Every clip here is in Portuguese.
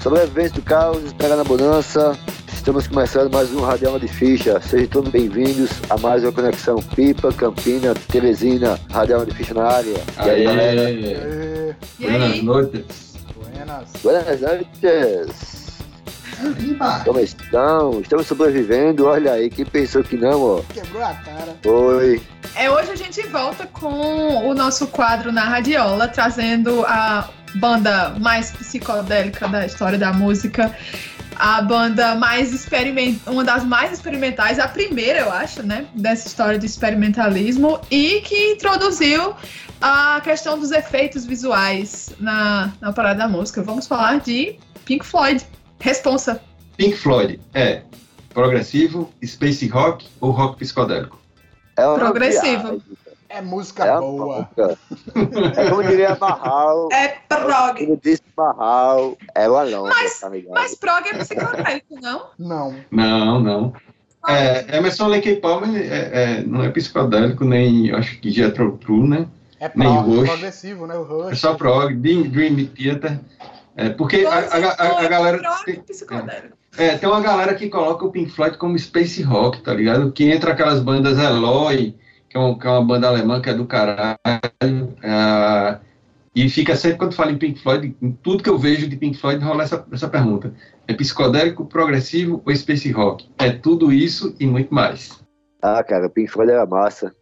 Sobreviventes do caos, esperando a bonança. Estamos começando mais um Radial de Ficha. Sejam todos bem-vindos a mais uma conexão Pipa, Campina, Teresina, Radial de Ficha na área. E aí, galera? E Buenas noites. Buenas. Buenas noites. Como estão? Estamos sobrevivendo. Olha aí, quem pensou que não, ó. Quebrou a cara. Oi. É, hoje a gente volta com o nosso quadro na Radiola, trazendo a banda mais psicodélica da história da música. A banda mais experimental, uma das mais experimentais, a primeira, eu acho, né, dessa história de experimentalismo, e que introduziu a questão dos efeitos visuais na, na parada da música. Vamos falar de Pink Floyd. Responsa. Pink Floyd é progressivo, space rock ou rock psicodélico? É progressivo. É música é boa. Música. É como diria Barral. É prog. Como disse Barral, é o Alonso. Mas, tá mas prog é psicodélico, não? Não. Não, não. É, Emerson Lake Palmer é, é, não é psicodélico, nem acho que Jethro Tull, né? É prog, progressivo, né? O Rush. É só prog, Dream, Dream Theater. É, porque a, a, a, galera. Tem, é, tem uma galera que coloca o Pink Floyd como space rock, tá ligado? Que entra aquelas bandas Eloy, que é, uma, que é uma banda alemã que é do caralho. É, e fica sempre, quando fala em Pink Floyd, em tudo que eu vejo de Pink Floyd, rola essa, essa pergunta: é psicodélico, progressivo ou space rock? É tudo isso e muito mais. Ah, cara, Pink Floyd era massa.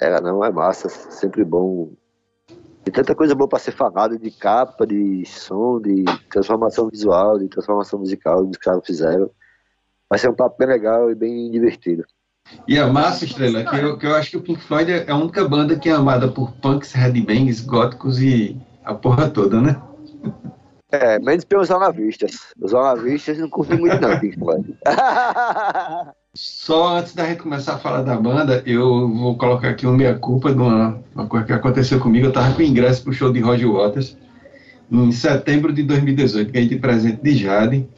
Era, não, é massa. Sempre bom tem tanta coisa boa para ser falado de capa, de som, de transformação visual, de transformação musical, que caras fizeram. Vai ser um papo bem legal e bem divertido. E a massa, Estrela, que eu, que eu acho que o Pink Floyd é a única banda que é amada por punks, headbangs, góticos e a porra toda, né? É, menos pelos jornalistas. Os jornalistas não curtem muito não, Pink Floyd. Só antes da gente começar a falar da banda, eu vou colocar aqui uma meia-culpa de uma, uma, coisa que aconteceu comigo. Eu estava com ingresso para o show de Roger Waters em setembro de 2018, ganhei de presente de Jade,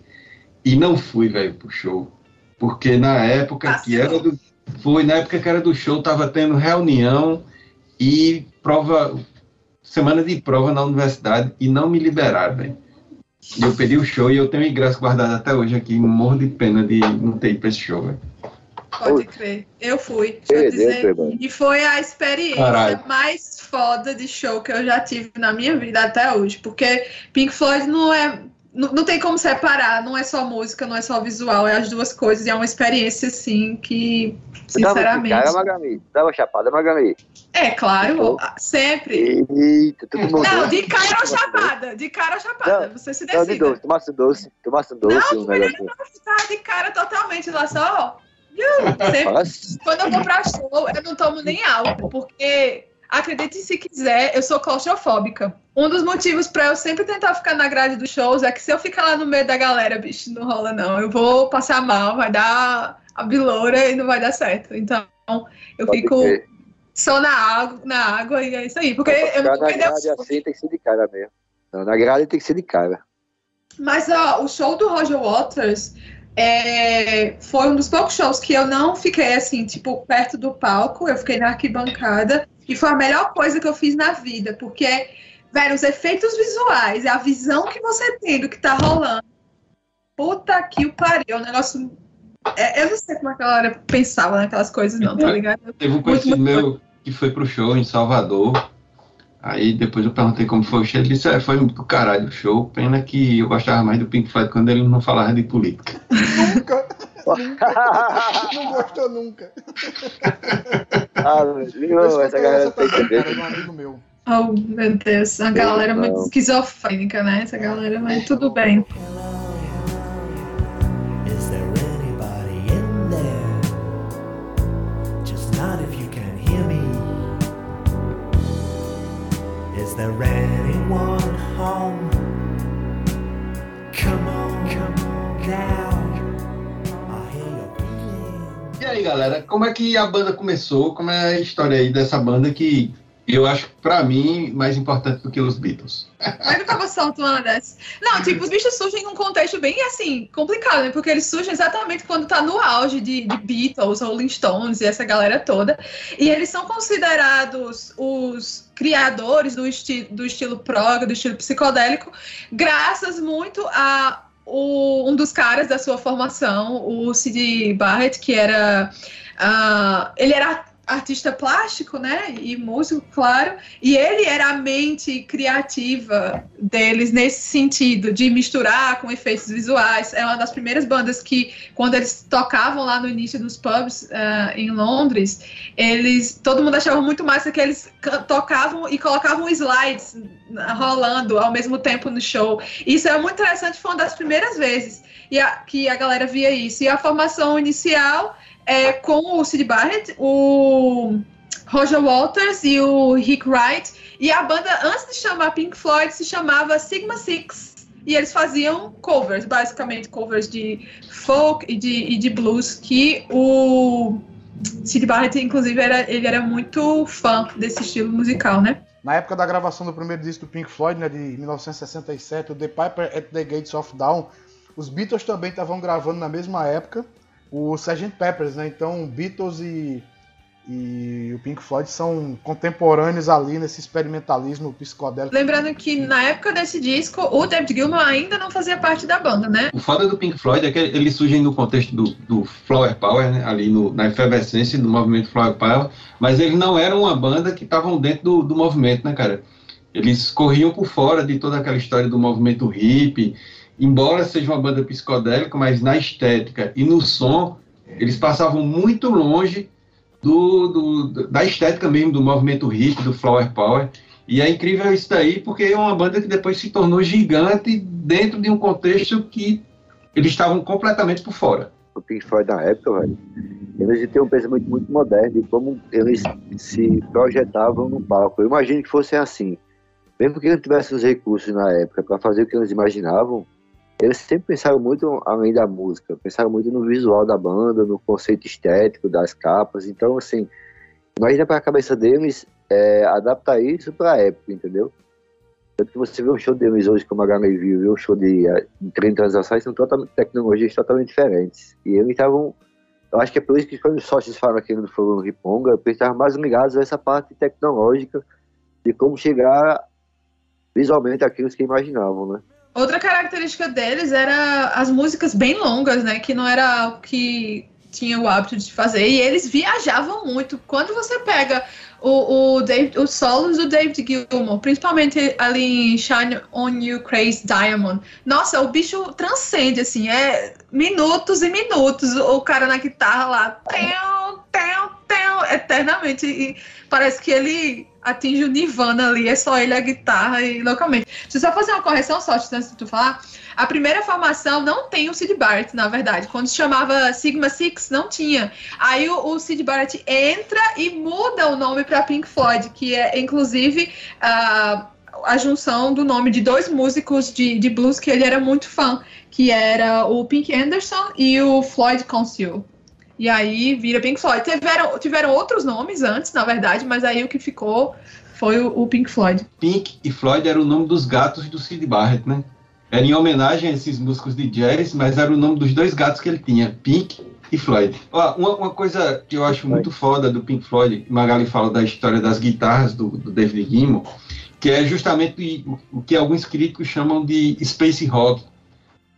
e não fui, velho, pro show. Porque na época ah, que era do. Foi, na época que era do show, tava tendo reunião e prova. Semana de prova na universidade e não me liberaram, velho. Eu pedi o show e eu tenho o ingresso guardado até hoje aqui. Morro de pena de não ter ido pra esse show, velho. Pode crer. Eu fui. Deixa eu dizer. E foi a experiência Caralho. mais foda de show que eu já tive na minha vida até hoje. Porque Pink Floyd não é. Não, não tem como separar, não é só música, não é só visual, é as duas coisas, e é uma experiência, assim, que, sinceramente. Dava, Magali, dava chapada, Magali. É, claro, sempre. Eita, todo mundo não, de cara ou chapada, de cara ou chapada, não, você se decide. Não, de doce, tomasse doce, tomasse doce. Não, um melhor não tá de cara totalmente, lá só, sempre, quando eu vou pra show, eu não tomo nem álcool, porque, acredite se quiser, eu sou claustrofóbica. Um dos motivos pra eu sempre tentar ficar na grade dos shows é que se eu ficar lá no meio da galera, bicho, não rola não, eu vou passar mal, vai dar a biloura e não vai dar certo, então eu Pode fico... Ter só na água, na água e é isso aí. Porque eu não na grade assim tem que ser de cara mesmo. Não, na grade tem que ser de cara. Mas ó, o show do Roger Waters é, foi um dos poucos shows que eu não fiquei assim, tipo, perto do palco, eu fiquei na arquibancada, e foi a melhor coisa que eu fiz na vida, porque, velho, os efeitos visuais, a visão que você tem do que tá rolando, puta que o pariu, é um negócio. É, eu não sei como aquela hora pensava naquelas coisas, não, tá ligado? Teve um conhecido meu que foi pro show em Salvador. Aí depois eu perguntei como foi o show, ele disse, é, foi do caralho o show, pena que eu gostava mais do Pink Floyd quando ele não falava de política. Nunca! nunca. Não gostou nunca. Ah, meu, essa galera tem que ver. um amigo meu. Oh, meu Deus, a galera não. muito esquizofrênica, né? Essa galera, mas tudo bem. there anyone home? E aí, galera, como é que a banda começou? Como é a história aí dessa banda que eu acho, pra mim, mais importante do que os Beatles. Mas não tava solto uma dessas. Não, tipo, os bichos surgem num contexto bem, assim, complicado, né? Porque eles surgem exatamente quando tá no auge de, de Beatles, Rolling Stones e essa galera toda. E eles são considerados os criadores do, esti do estilo prog, do estilo psicodélico, graças muito a o, um dos caras da sua formação, o Sid Barrett, que era. Uh, ele era artista plástico, né? E músico, claro. E ele era a mente criativa deles nesse sentido, de misturar com efeitos visuais. É uma das primeiras bandas que, quando eles tocavam lá no início dos pubs uh, em Londres, eles. Todo mundo achava muito massa que eles tocavam e colocavam slides rolando ao mesmo tempo no show. Isso é muito interessante, foi uma das primeiras vezes e a, que a galera via isso. E a formação inicial é, com o Sid Barrett, o Roger Walters e o Rick Wright. E a banda, antes de chamar Pink Floyd, se chamava Sigma Six. E eles faziam covers, basicamente covers de folk e de, e de blues, que o Sid Barrett, inclusive, era, ele era muito fã desse estilo musical, né? Na época da gravação do primeiro disco do Pink Floyd, né, de 1967, o The Piper at the Gates of Dawn, os Beatles também estavam gravando na mesma época o Sgt. Peppers, né? Então, Beatles e, e o Pink Floyd são contemporâneos ali nesse experimentalismo psicodélico. Lembrando que na época desse disco, o David Gilmour ainda não fazia parte da banda, né? O foda do Pink Floyd é que eles surgem no contexto do, do Flower Power, né? ali no, na efervescência do movimento Flower Power, mas eles não eram uma banda que estavam dentro do, do movimento, né, cara? Eles corriam por fora de toda aquela história do movimento hippie, embora seja uma banda psicodélica, mas na estética e no som, eles passavam muito longe do, do, da estética mesmo, do movimento hip, do flower power. E é incrível isso daí, porque é uma banda que depois se tornou gigante dentro de um contexto que eles estavam completamente por fora. O Pink Floyd da época, velho, eles tinham um pensamento muito moderno de como eles se projetavam no palco. Eu imagino que fosse assim. Mesmo que não tivesse os recursos na época para fazer o que eles imaginavam, eles sempre pensaram muito além da música, pensaram muito no visual da banda, no conceito estético das capas. Então, assim, imagina para a cabeça deles é, adaptar isso para a época, entendeu? Tanto que você vê um show deles hoje, como a Grammy viu, viu um show de, de 30 anos atrás, são totalmente, tecnologias totalmente diferentes. E eles estavam. Eu acho que é por isso que quando os sócios falam aqui no Fogo Riponga, eles estavam mais ligados a essa parte tecnológica de como chegar visualmente àquilo que imaginavam, né? Outra característica deles era as músicas bem longas, né? Que não era o que tinha o hábito de fazer. E eles viajavam muito. Quando você pega o, o David, os solos do David Gilmour, principalmente ali em Shine On You Crazy Diamond, nossa, o bicho transcende, assim, é minutos e minutos o cara na guitarra lá, eternamente. E parece que ele atinge o nirvana ali, é só ele a guitarra e localmente. Deixa eu só fazer uma correção só, antes de tu falar. A primeira formação não tem o Sid Barrett, na verdade. Quando se chamava Sigma Six, não tinha. Aí o, o Sid Barrett entra e muda o nome para Pink Floyd, que é inclusive a, a junção do nome de dois músicos de, de blues que ele era muito fã, que era o Pink Anderson e o Floyd Conceal. E aí vira Pink Floyd. Tiveram, tiveram outros nomes antes, na verdade, mas aí o que ficou foi o, o Pink Floyd. Pink e Floyd era o nome dos gatos do Sid Barrett, né? Era em homenagem a esses músicos de jazz, mas era o nome dos dois gatos que ele tinha, Pink e Floyd. Ó, uma, uma, coisa que eu acho muito foda do Pink Floyd, Magali fala da história das guitarras do, do David Gilmour, que é justamente o, o que alguns críticos chamam de space rock,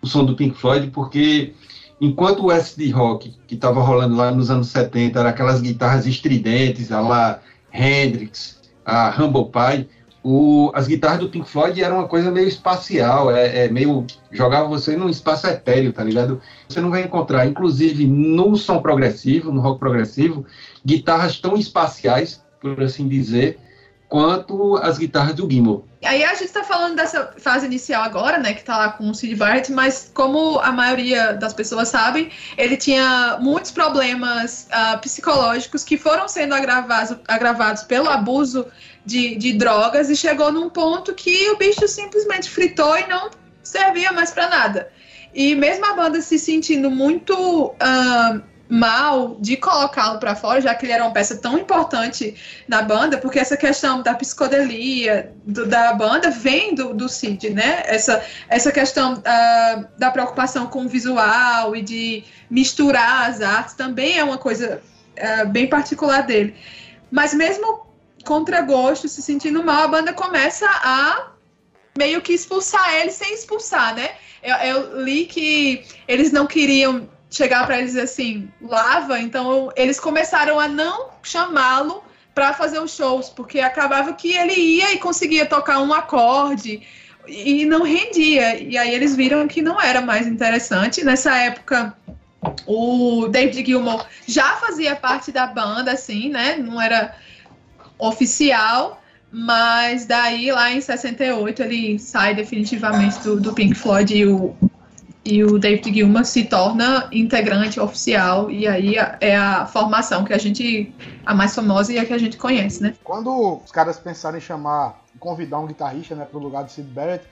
o som do Pink Floyd, porque enquanto o SD Rock, que estava rolando lá nos anos 70, era aquelas guitarras estridentes, a lá Hendrix, a Humble Pie, o, as guitarras do Pink Floyd eram uma coisa meio espacial, é, é, meio jogava você num espaço etéreo, tá ligado? Você não vai encontrar, inclusive no som progressivo, no rock progressivo, guitarras tão espaciais, por assim dizer, quanto as guitarras do Gimel. Aí a gente está falando dessa fase inicial agora, né, que está lá com o Sid Barrett, mas como a maioria das pessoas sabem, ele tinha muitos problemas uh, psicológicos que foram sendo agravados, agravados pelo abuso de, de drogas e chegou num ponto que o bicho simplesmente fritou e não servia mais para nada. E mesmo a banda se sentindo muito uh, mal de colocá-lo para fora, já que ele era uma peça tão importante na banda, porque essa questão da psicodelia do, da banda vem do, do Cid, né? Essa, essa questão uh, da preocupação com o visual e de misturar as artes também é uma coisa uh, bem particular dele. Mas mesmo contra gosto, se sentindo mal, a banda começa a meio que expulsar ele sem expulsar, né? Eu, eu li que eles não queriam chegar para eles assim, lava, então eles começaram a não chamá-lo para fazer os shows, porque acabava que ele ia e conseguia tocar um acorde e não rendia. E aí eles viram que não era mais interessante. Nessa época, o David Gilmour já fazia parte da banda, assim, né? Não era oficial, mas daí lá em 68 ele sai definitivamente do, do Pink Floyd e o, e o David Gilmour se torna integrante oficial e aí é a formação que a gente a mais famosa e a que a gente conhece, né? Quando os caras pensaram em chamar, convidar um guitarrista, né, para o lugar do Sid Barrett,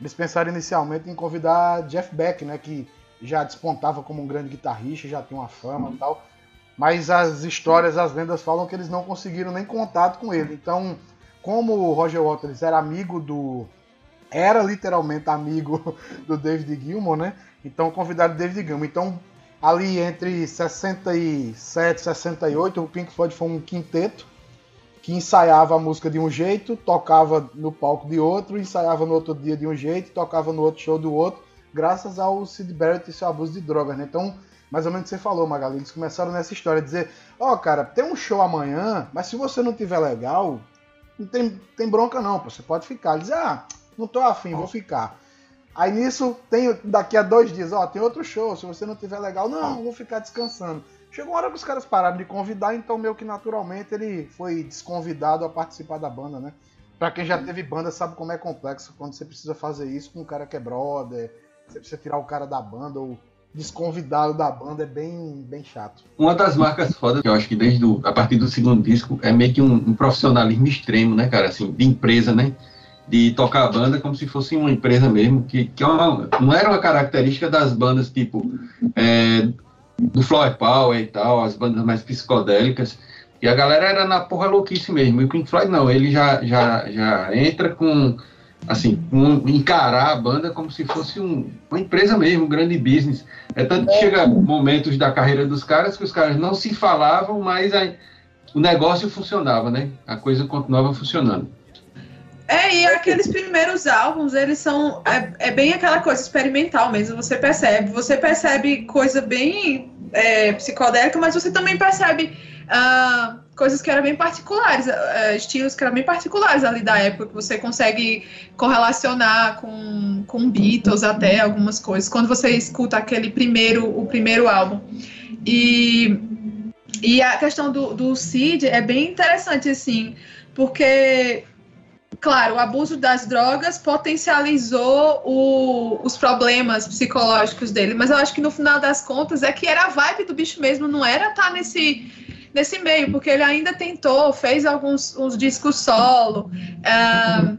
eles pensaram inicialmente em convidar Jeff Beck, né, que já despontava como um grande guitarrista, já tinha uma fama e tal. Mas as histórias, as lendas falam que eles não conseguiram nem contato com ele. Então, como o Roger Waters era amigo do. Era literalmente amigo do David Gilmour, né? Então convidaram o David Gilmour. Então, ali entre 67 e 68, o Pink Floyd foi um quinteto que ensaiava a música de um jeito, tocava no palco de outro, ensaiava no outro dia de um jeito, tocava no outro show do outro graças ao Sid Barrett e seu abuso de drogas, né? Então, mais ou menos você falou, Magali, eles começaram nessa história, dizer, ó, oh, cara, tem um show amanhã, mas se você não tiver legal, não tem, tem bronca não, você pode ficar. Eles ah, não tô afim, vou ficar. Aí nisso, tem daqui a dois dias, ó, tem outro show, se você não tiver legal, não, vou ficar descansando. Chegou uma hora que os caras pararam de convidar, então meio que naturalmente ele foi desconvidado a participar da banda, né? Pra quem já teve banda sabe como é complexo quando você precisa fazer isso com um cara que é brother, você precisa tirar o cara da banda ou desconvidá-lo da banda é bem, bem chato. Uma das marcas fodas que eu acho que desde do, a partir do segundo disco é meio que um, um, profissionalismo extremo, né, cara? Assim, de empresa, né? De tocar a banda como se fosse uma empresa mesmo, que, que é uma, não era uma característica das bandas tipo é, do Flower Power e tal, as bandas mais psicodélicas. E a galera era na porra louquice mesmo. E o Pink Floyd não, ele já, já, já entra com assim, encarar a banda como se fosse um, uma empresa mesmo, um grande business. É tanto que chega momentos da carreira dos caras que os caras não se falavam, mas a, o negócio funcionava, né? A coisa continuava funcionando. É, e aqueles primeiros álbuns, eles são. É, é bem aquela coisa experimental mesmo, você percebe. Você percebe coisa bem é, psicodélica, mas você também percebe. Uh, coisas que eram bem particulares, uh, estilos que eram bem particulares ali da época, que você consegue correlacionar com, com Beatles até algumas coisas, quando você escuta aquele primeiro, o primeiro álbum. E, e a questão do, do Cid é bem interessante, assim, porque claro, o abuso das drogas potencializou o, os problemas psicológicos dele, mas eu acho que no final das contas é que era a vibe do bicho mesmo, não era estar tá nesse nesse meio, porque ele ainda tentou, fez alguns uns discos solo, um,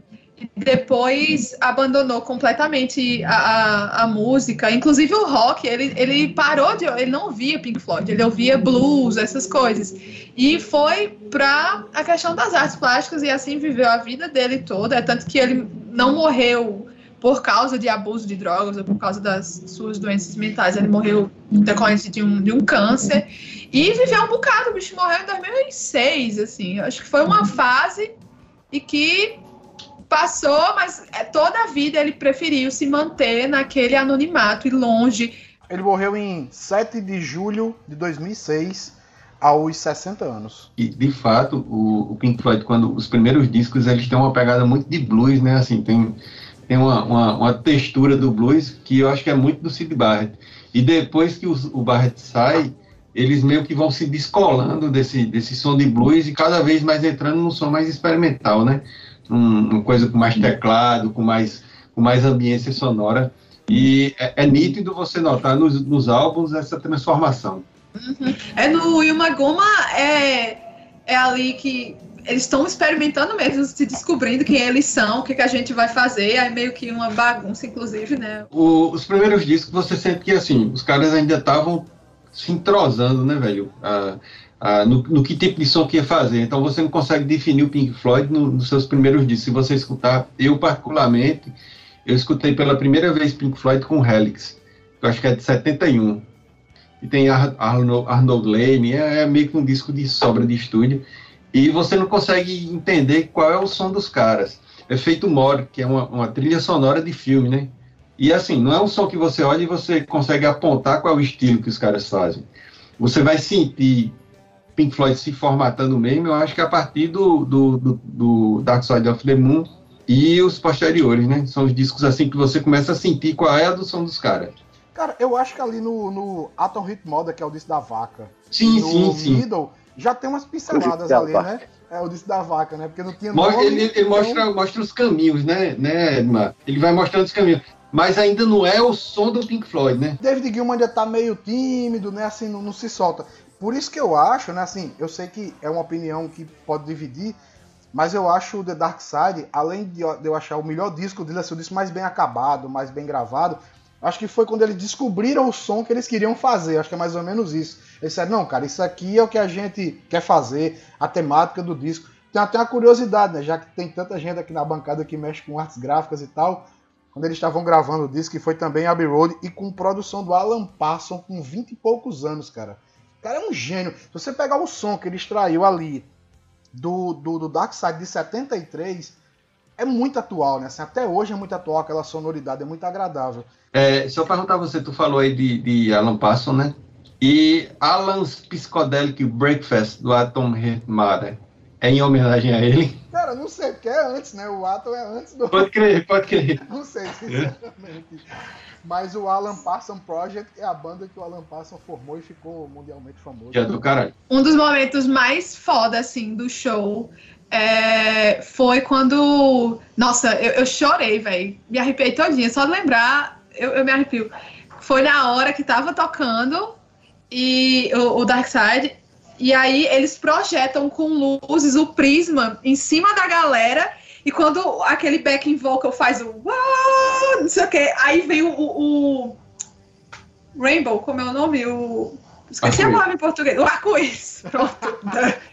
depois abandonou completamente a, a, a, música, inclusive o rock, ele, ele parou de, ele não ouvia Pink Floyd, ele ouvia blues, essas coisas, e foi para a questão das artes plásticas e assim viveu a vida dele toda, é tanto que ele não morreu por causa de abuso de drogas ou por causa das suas doenças mentais. Ele morreu decorrente de um, de um câncer e viveu um bocado. O bicho morreu em 2006, assim. Acho que foi uma fase e que passou, mas é, toda a vida ele preferiu se manter naquele anonimato e longe. Ele morreu em 7 de julho de 2006 aos 60 anos. E, de fato, o, o Pink Floyd, quando os primeiros discos, eles têm uma pegada muito de blues, né? Assim, tem tem uma, uma, uma, textura do blues que eu acho que é muito do Sid Barrett. E depois que o, o Barrett sai, eles meio que vão se descolando desse, desse som de blues e cada vez mais entrando num som mais experimental, né? Um, uma coisa com mais teclado, com mais, com mais ambiência sonora. E é, é nítido você notar nos, nos álbuns essa transformação. Uhum. É no Yuma Goma, é, é ali que eles estão experimentando mesmo, se descobrindo quem eles são, o que, que a gente vai fazer, aí meio que uma bagunça, inclusive, né? O, os primeiros discos você sente que, assim, os caras ainda estavam se entrosando, né, velho? Ah, ah, no, no, que tipo de som que ia fazer. Então você não consegue definir o Pink Floyd no, nos seus primeiros discos. Se você escutar, eu particularmente, eu escutei pela primeira vez Pink Floyd com Helix, que eu acho que é de 71. E tem Ar Arnold, Arnold Lane, é, é meio que um disco de sobra de estúdio e você não consegue entender qual é o som dos caras. efeito More, que é uma, uma trilha sonora de filme, né? E assim, não é um som que você olha e você consegue apontar qual é o estilo que os caras fazem. Você vai sentir Pink Floyd se formatando mesmo, eu acho que a partir do, do, do, do Dark Side of the Moon e os posteriores, né? São os discos assim que você começa a sentir qual é a do som dos caras. Cara, eu acho que ali no, no Atom Hit Moda, que é o disco da vaca, Sim, no sim, sim. Middle, já tem umas pinceladas Da ali, vaca. né? É o disco da vaca, né? Porque não tinha nome. Ele, ele então- mostra, mostra os caminhos, né, né, Edmar? Ele vai mostrando os caminhos. Mas ainda não é o som do Pink Floyd, né? David Gilmour ainda tá meio tímido, né? Assim, não, não se solta. Por isso que eu acho, né? Assim, eu sei que é uma opinião que pode dividir, mas eu acho o The Dark Side, além de eu achar o melhor disco dele, assim, o disco mais bem acabado, mais bem gravado, acho que foi quando eles descobriram o som que eles queriam fazer. Acho que é mais ou menos isso. Eles disseram, não, cara, isso aqui é o que a gente quer fazer, a temática do disco. Tem até uma curiosidade, né? Já que tem tanta gente aqui na bancada que mexe com artes gráficas e tal. Quando eles estavam gravando o disco, que foi também Abbey Road, e com produção do Alan Parsons com 20 e poucos anos, cara. O cara é um gênio. Se você pegar o som que ele extraiu ali do, do, do Dark Side de 73, é muito atual, né? Assim, até hoje é muito atual, aquela sonoridade é muito agradável. É, só perguntar a você, tu falou aí de, de Alan Parsons, né? E Alan's Psychedelic Breakfast do Atom Mother é em homenagem a ele? Cara, não sei, porque é antes, né? O Atom é antes do. Pode crer, pode crer. Não sei, sinceramente. Mas o Alan Parsons Project é a banda que o Alan Parsons formou e ficou mundialmente famoso. Já do caralho. Um dos momentos mais foda, assim, do show é, foi quando. Nossa, eu, eu chorei, velho. Me arrepiei todinha. Só de lembrar, eu, eu me arrepio. Foi na hora que tava tocando e o, o Dark Side. E aí eles projetam com luzes o prisma em cima da galera. E quando aquele backing vocal faz o uau, não sei o que, aí vem o, o- o Rainbow, como é o nome? O. Esqueci a Arco-íris. palavra em português. O arco-íris. Pronto.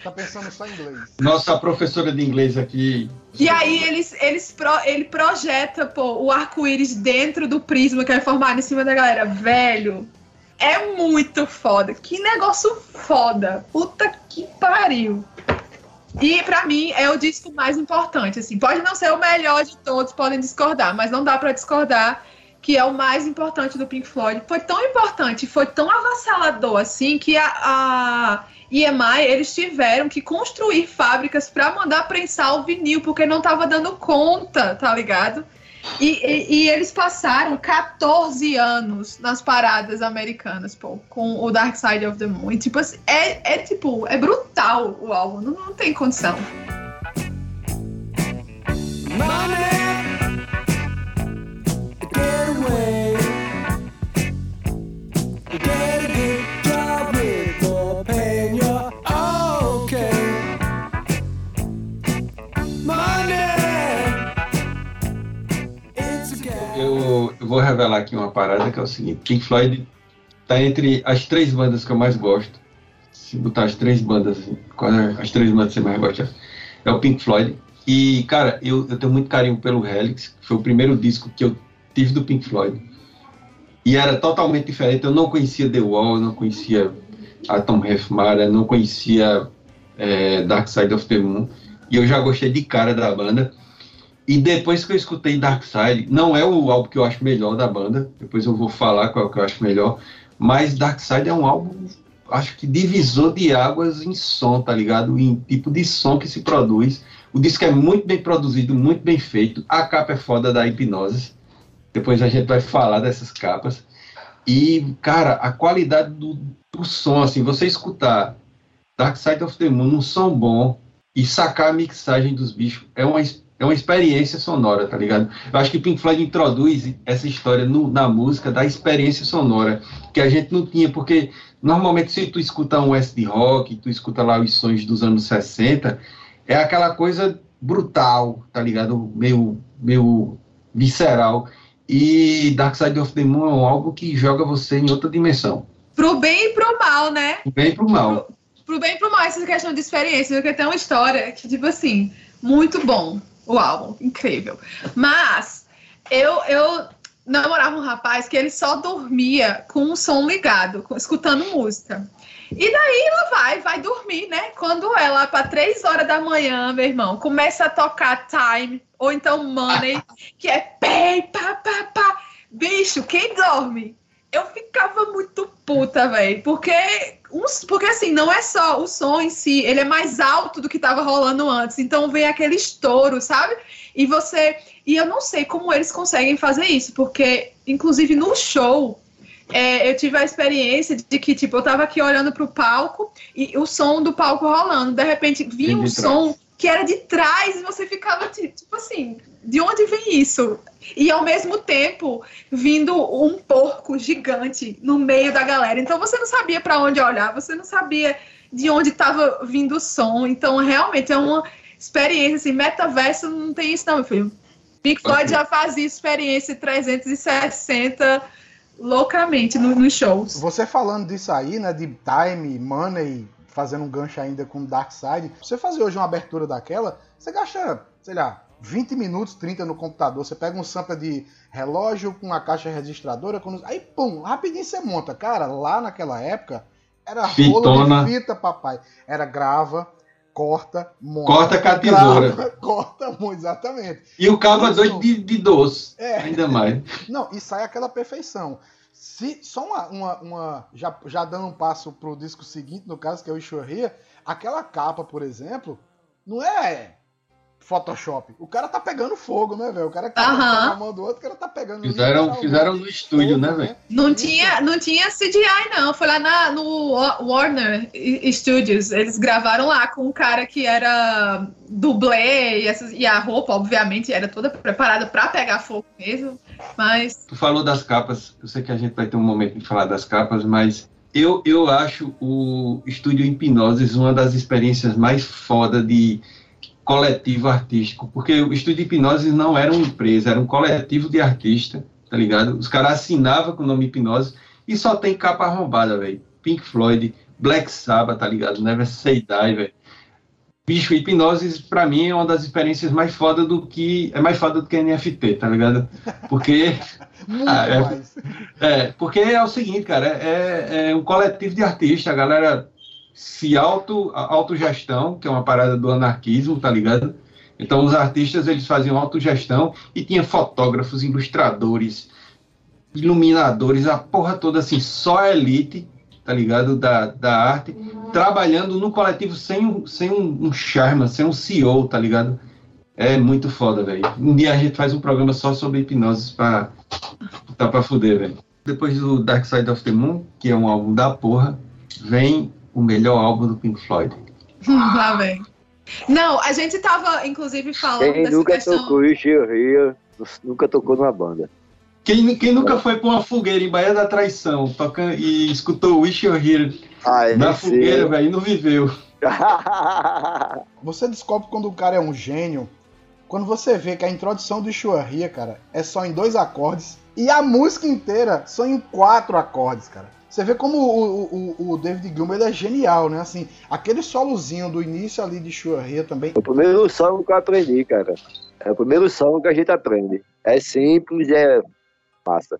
Tá pensando só em inglês. Nossa professora de inglês aqui. E aí eles, eles pro- ele projeta pô, o arco-íris dentro do prisma que é formado em cima da galera. Velho, é muito foda. Que negócio foda. Puta que pariu. E pra mim é o disco mais importante. Assim, pode não ser o melhor de todos, podem discordar, mas não dá pra discordar que é o mais importante do Pink Floyd. Foi tão importante, foi tão avassalador assim que a, a EMI eles tiveram que construir fábricas pra mandar prensar o vinil porque não tava dando conta, tá ligado? E, e- e eles passaram 14 anos nas paradas americanas, pô, com o Dark Side of the Moon. E, tipo assim, é, é tipo, é brutal o álbum, não, não tem condição. Get away. Get a game. Eu, vou revelar aqui uma parada que é o seguinte: Pink Floyd tá entre as três bandas que eu mais gosto. Se botar as três bandas, assim, é as três bandas que você mais gosta? É o Pink Floyd. E, cara, eu, eu tenho muito carinho pelo Helix, que foi o primeiro disco que eu tive do Pink Floyd. E era totalmente diferente. Eu não conhecia The Wall, eu não conhecia Atom Mara, não conhecia é, Dark Side of the Moon. E eu já gostei de cara da banda. E depois que eu escutei Dark Side, não é o álbum que eu acho melhor da banda, depois eu vou falar qual que eu acho melhor, mas Dark Side é um álbum, acho que divisor de águas em som, tá ligado? Em tipo de som que se produz. O disco é muito bem produzido, muito bem feito. A capa é foda da Hipnose. Depois a gente vai falar dessas capas. E, cara, a qualidade do, do som, assim, você escutar Dark Side of the Moon num som bom e sacar a mixagem dos bichos é uma, es- é uma experiência sonora, tá ligado? Eu acho que Pink Floyd introduz essa história no- na música da experiência sonora, que a gente não tinha, porque normalmente se tu escuta um SD rock, tu escuta lá os sons dos anos 60, é aquela coisa brutal, tá ligado? Meio, meio visceral. E Dark Side of the Moon é álbum que joga você em outra dimensão. Pro bem e pro mal, né? Do bem e pro mal. Pro bem e pro mal, essa questão de experiência, porque tem uma história que, tipo assim, muito bom o álbum, incrível. Mas eu, eu namorava um rapaz que ele só dormia com o som ligado, escutando música. E daí ela vai, vai dormir, né? Quando ela, para três horas da manhã, meu irmão, começa a tocar Time, ou então Money, que é pay, pá, pá, pá. Bicho, quem dorme? Eu ficava muito puta, velho. Porque, uns, porque assim, não é só o som em si, ele é mais alto do que tava rolando antes. Então vem aquele estouro, sabe? E você. E eu não sei como eles conseguem fazer isso, porque, inclusive, no show, é, eu tive a experiência de que, tipo, eu tava aqui olhando pro palco e o som do palco rolando. De repente, vinha um som que era de trás e você ficava, ti- tipo assim, de onde vem isso? E ao mesmo tempo, vindo um porco gigante no meio da galera. Então você não sabia para onde olhar, você não sabia de onde estava vindo o som. Então, realmente, é uma experiência, assim, metaverso não tem isso não, meu filho. Pink Floyd já fazia experiência 360 loucamente no- nos shows. Você falando disso aí, né, de time, money, fazendo um gancho ainda com Dark Side, você fazer hoje uma abertura daquela, você gasta, sei lá, 20 minutos, 30 no computador, você pega um sampler de relógio com a caixa registradora, com- aí pum, rapidinho você monta. Cara, lá naquela época, era rolo Fitona. de fita, papai. Era grava, corta, monta. Corta com a tesoura. grava, corta, monta, exatamente. E o cabo é Isso. doido de, de doce. É. Ainda mais. Não, e sai aquela perfeição. Se, só uma, uma, uma- já, já dando um passo pro disco seguinte, no caso, que é o Ishorria, aquela capa, por exemplo, não é Photoshop. O cara tá pegando fogo, né, velho? O cara que tá Aham. botando a mão do outro, o cara tá pegando Fizeram, literalmente fizeram no estúdio, né, fogo, velho? Não tinha, não tinha CGI, não. Foi lá na, no Wa- Warner Studios. Eles gravaram lá com um cara que era dublê e, essas- e a roupa, obviamente, era toda preparada pra pegar fogo mesmo. Mas Tu falou das capas, eu sei que a gente vai ter um momento de falar das capas, mas eu, eu acho o Estúdio Hipnoses uma das experiências mais foda de coletivo artístico, porque o Estúdio Hipnoses não era uma empresa, era um coletivo de artistas, tá ligado? Os caras assinavam com o nome Hipnose e só tem capa arrombada, velho. Pink Floyd, Black Sabbath, tá ligado? Never Say Die, velho. Bicho, Hipnoses, pra mim, é uma das experiências mais foda do que. É mais foda do que NFT, tá ligado? Porque. Ah, é. É, porque é o seguinte, cara, é, é um coletivo de artistas, a galera se auto, autogestão, que é uma parada do anarquismo, tá ligado? Então os artistas, eles faziam autogestão e tinha fotógrafos, ilustradores, iluminadores, a porra toda assim, só a elite, tá ligado, da, da arte, trabalhando no coletivo sem, um- sem um, um charme, sem um CEO, tá ligado? É muito foda, velho. Um dia a gente faz um programa só sobre hipnose pra, tá pra fuder, velho. Depois do Dark Side of the Moon, que é um álbum da porra, vem o melhor álbum do Pink Floyd. lá vem. Não, a gente tava, inclusive, falando Quem dessa nunca questão. tocou Ishorria, nunca tocou numa banda. Quem, quem nunca foi pra uma fogueira em Baía da Traição tocando, e escutou Wish You're Here Ah, é na fogueira, velho, e não viveu. Você descobre quando o cara é um gênio, quando você vê que a introdução do Ishorria, cara, é só em dois acordes e a música inteira só em quatro acordes, cara. Você vê como o, o, o David Gilmour é genial, né? Assim, aquele solozinho do início ali de Ishorria também. O primeiro som que eu aprendi, cara. É o primeiro som que a gente aprende. É simples, é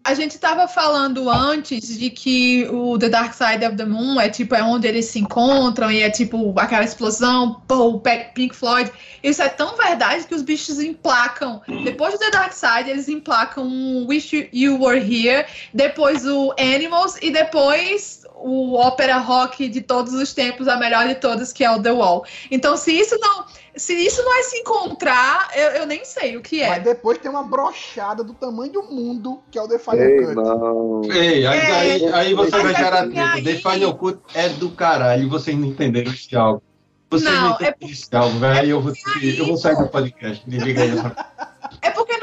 A gente tava falando antes de que o The Dark Side of the Moon é tipo é onde eles se encontram e é tipo aquela explosão, pô, o Pink Floyd. Isso é tão verdade que os bichos emplacam. Depois do The Dark Side, eles emplacam um Wish You Were Here, depois o Animals e depois o ópera rock de todos os tempos, a melhor de todas, que é o The Wall. Então, se isso não, se isso não é se encontrar, eu, eu nem sei o que é. Mas depois tem uma brochada do tamanho do mundo, que é o The Final Cut. Ei, aí, É, aí, aí você vai é gerar aí- The Final Cut é do caralho, vocês não entenderam esse álbum. Vocês não, Não, entenderam esse álbum, velho. aí eu vou, eu vou sair do podcast. Desliga aí essa É porque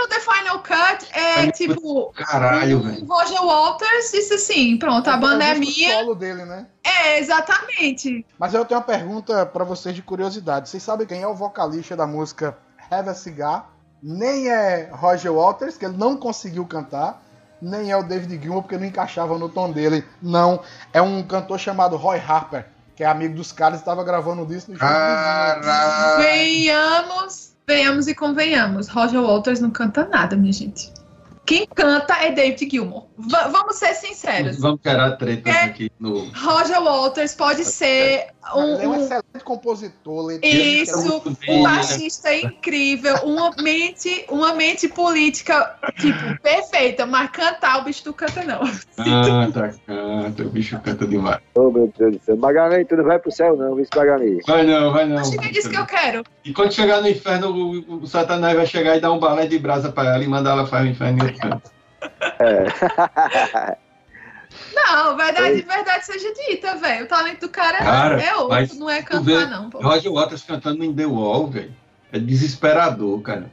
Cut é Final tipo. caralho, o velho. Roger Walters disse assim: pronto, a banda é o disco minha. solo dele, né? É, exatamente. Mas eu tenho uma pergunta pra vocês de curiosidade. Vocês sabem quem é o vocalista da música Have a Cigar? Nem é Roger Waters, que ele não conseguiu cantar, nem é o David Gilmour, porque não encaixava no tom dele. Não, é um cantor chamado Roy Harper, que é amigo dos caras e estava gravando disso no estúdio vizinho. Caralho. Venhamos, venhamos e convenhamos. Roger Walters não canta nada, minha gente. Quem canta é David Gilmour. Va- vamos ser sinceros. Vamos gerar tretas É. aqui no. Roger Waters pode ser um, Ele é um um- excelente compositor, letrista. isso, muito um né? baixista incrível, uma mente, uma mente política tipo perfeita, mas cantar o bicho não canta não. Canta, canta, o bicho canta demais. Ô, meu Deus do céu. Magalhães, tu não vai pro céu, não, viu, Magalhães? Vai não, vai não. Acho que disse que eu quero. E quando chegar no inferno, o, o Satanás vai chegar e dar um balé de brasa pra ela e mandar ela para o inferno canto. Não, verdade, verdade seja dita, velho. O talento do cara, Cara, é outro, mas não é tu vê- cantar, não. Pô. Roger Waters cantando em The Wall, velho. É desesperador, cara.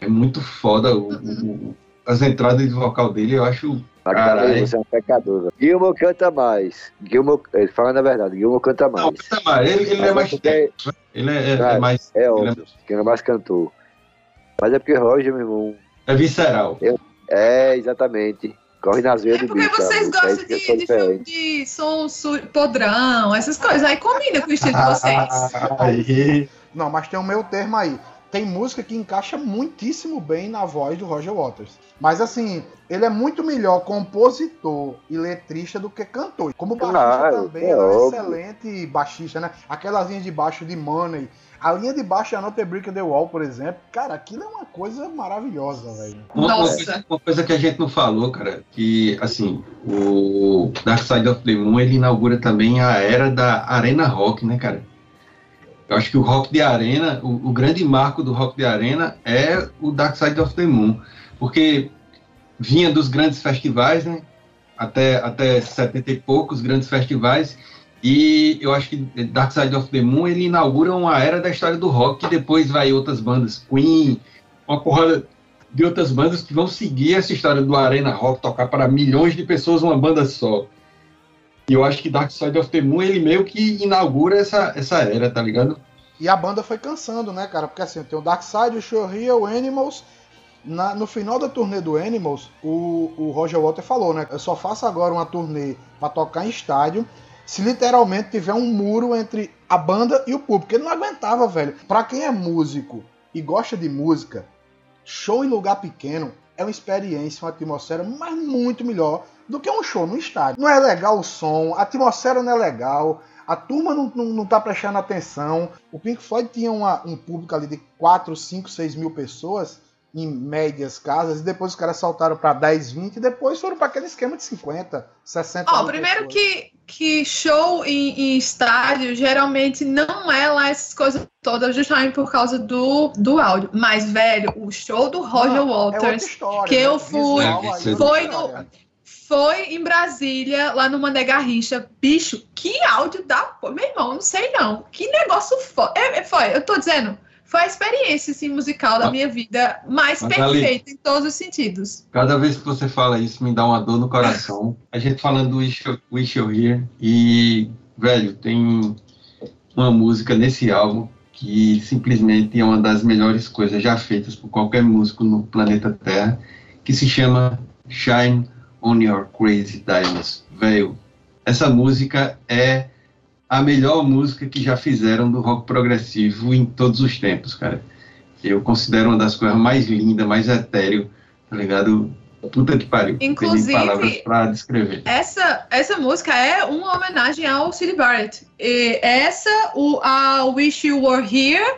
É muito foda o- o- as entradas de vocal dele, eu acho. Caralho. você é um pecador. velho. Gilmore canta mais. Gilmore, ele fala na verdade, Gilmore canta Não, mais. canta mais. Ele, ele é mais porque- técnico. Ele é, é- é mais. É ele óbvio, que é mais cantor. Mas é porque Roger, meu irmão, é, é visceral. É exatamente. Corre nas veias É do porque bicho. vocês sabe? É gostam eu de, de, filme de som podrão, essas coisas. Aí combina com o estilo de vocês. Aí. Não, mas tem o meu termo aí. Tem música que encaixa muitíssimo bem na voz do Roger Waters. Mas assim, ele é muito melhor compositor e letrista do que cantor. Como baixista Claro, também, é é um excelente baixista, né? Aquelas linhas de baixo de Money. A linha de baixo da Not a Brick the Wall, por exemplo. Cara, aquilo é uma coisa maravilhosa, velho. Uma, uma Nossa. coisa, uma coisa que a gente não falou, cara, que assim, o Dark Side of the Moon ele inaugura também a era da Arena Rock, né, cara? Eu acho que o rock de arena, o, o grande marco do rock de arena é o Dark Side of the Moon, porque vinha dos grandes festivais, né? Até, até 70 e poucos grandes festivais, e eu acho que Dark Side of the Moon ele inaugura uma era da história do rock, que depois vai outras bandas, Queen, uma porrada de outras bandas que vão seguir essa história do Arena Rock, tocar para milhões de pessoas uma banda só. E eu acho que Dark Side of the Moon, ele meio que inaugura essa, essa era, tá ligado? E a banda foi cansando, né, cara? Porque assim, tem o Dark Side, o Show Real, o Animals. Na- no final da turnê do Animals, o, o Roger Waters falou, né? Eu só faço agora uma turnê pra tocar em estádio se literalmente tiver um muro entre a banda e o público. Ele não aguentava, velho. Pra quem é músico e gosta de música, show em lugar pequeno é uma experiência, uma atmosfera, mas muito melhor do que um show no estádio. Não é legal o som, a atmosfera não é legal, a turma não, não, não tá prestando atenção. O Pink Floyd tinha uma- um público ali de 4, 5, 6 mil pessoas, em médias casas, e depois os caras saltaram para 10, 20, e depois foram para aquele esquema de 50, 60 Ó, mil primeiro pessoas. que, que show em, em estádio geralmente não é lá essas coisas todas, justamente por causa do, do áudio. Mas, velho, o show do Roger Não, é Waters história, que eu né? fui- é foi história. Foi em Brasília, lá no Mané Garrincha. Bicho, que áudio da. pô, Meu irmão, não sei não. Que negócio foda. É, é, foi, eu tô dizendo. Foi a experiência assim, musical da Ah. minha vida mais perfeita em todos os sentidos. Cada vez que você fala isso, me dá uma dor no coração. A gente falando do Wish, You- Wish You're Here, e, velho, tem uma música nesse álbum que simplesmente é uma das melhores coisas já feitas por qualquer músico no planeta Terra, que se chama Shine on Your Crazy Diamonds. Velho, essa música é a melhor música que já fizeram do rock progressivo em todos os tempos, cara. Eu considero uma das coisas mais lindas, mais etéreo, tá ligado? Puta que pariu. Inclusive- palavras pra descrever. Essa, essa música é uma homenagem ao Sid Barrett. E essa, o, a Wish You Were Here,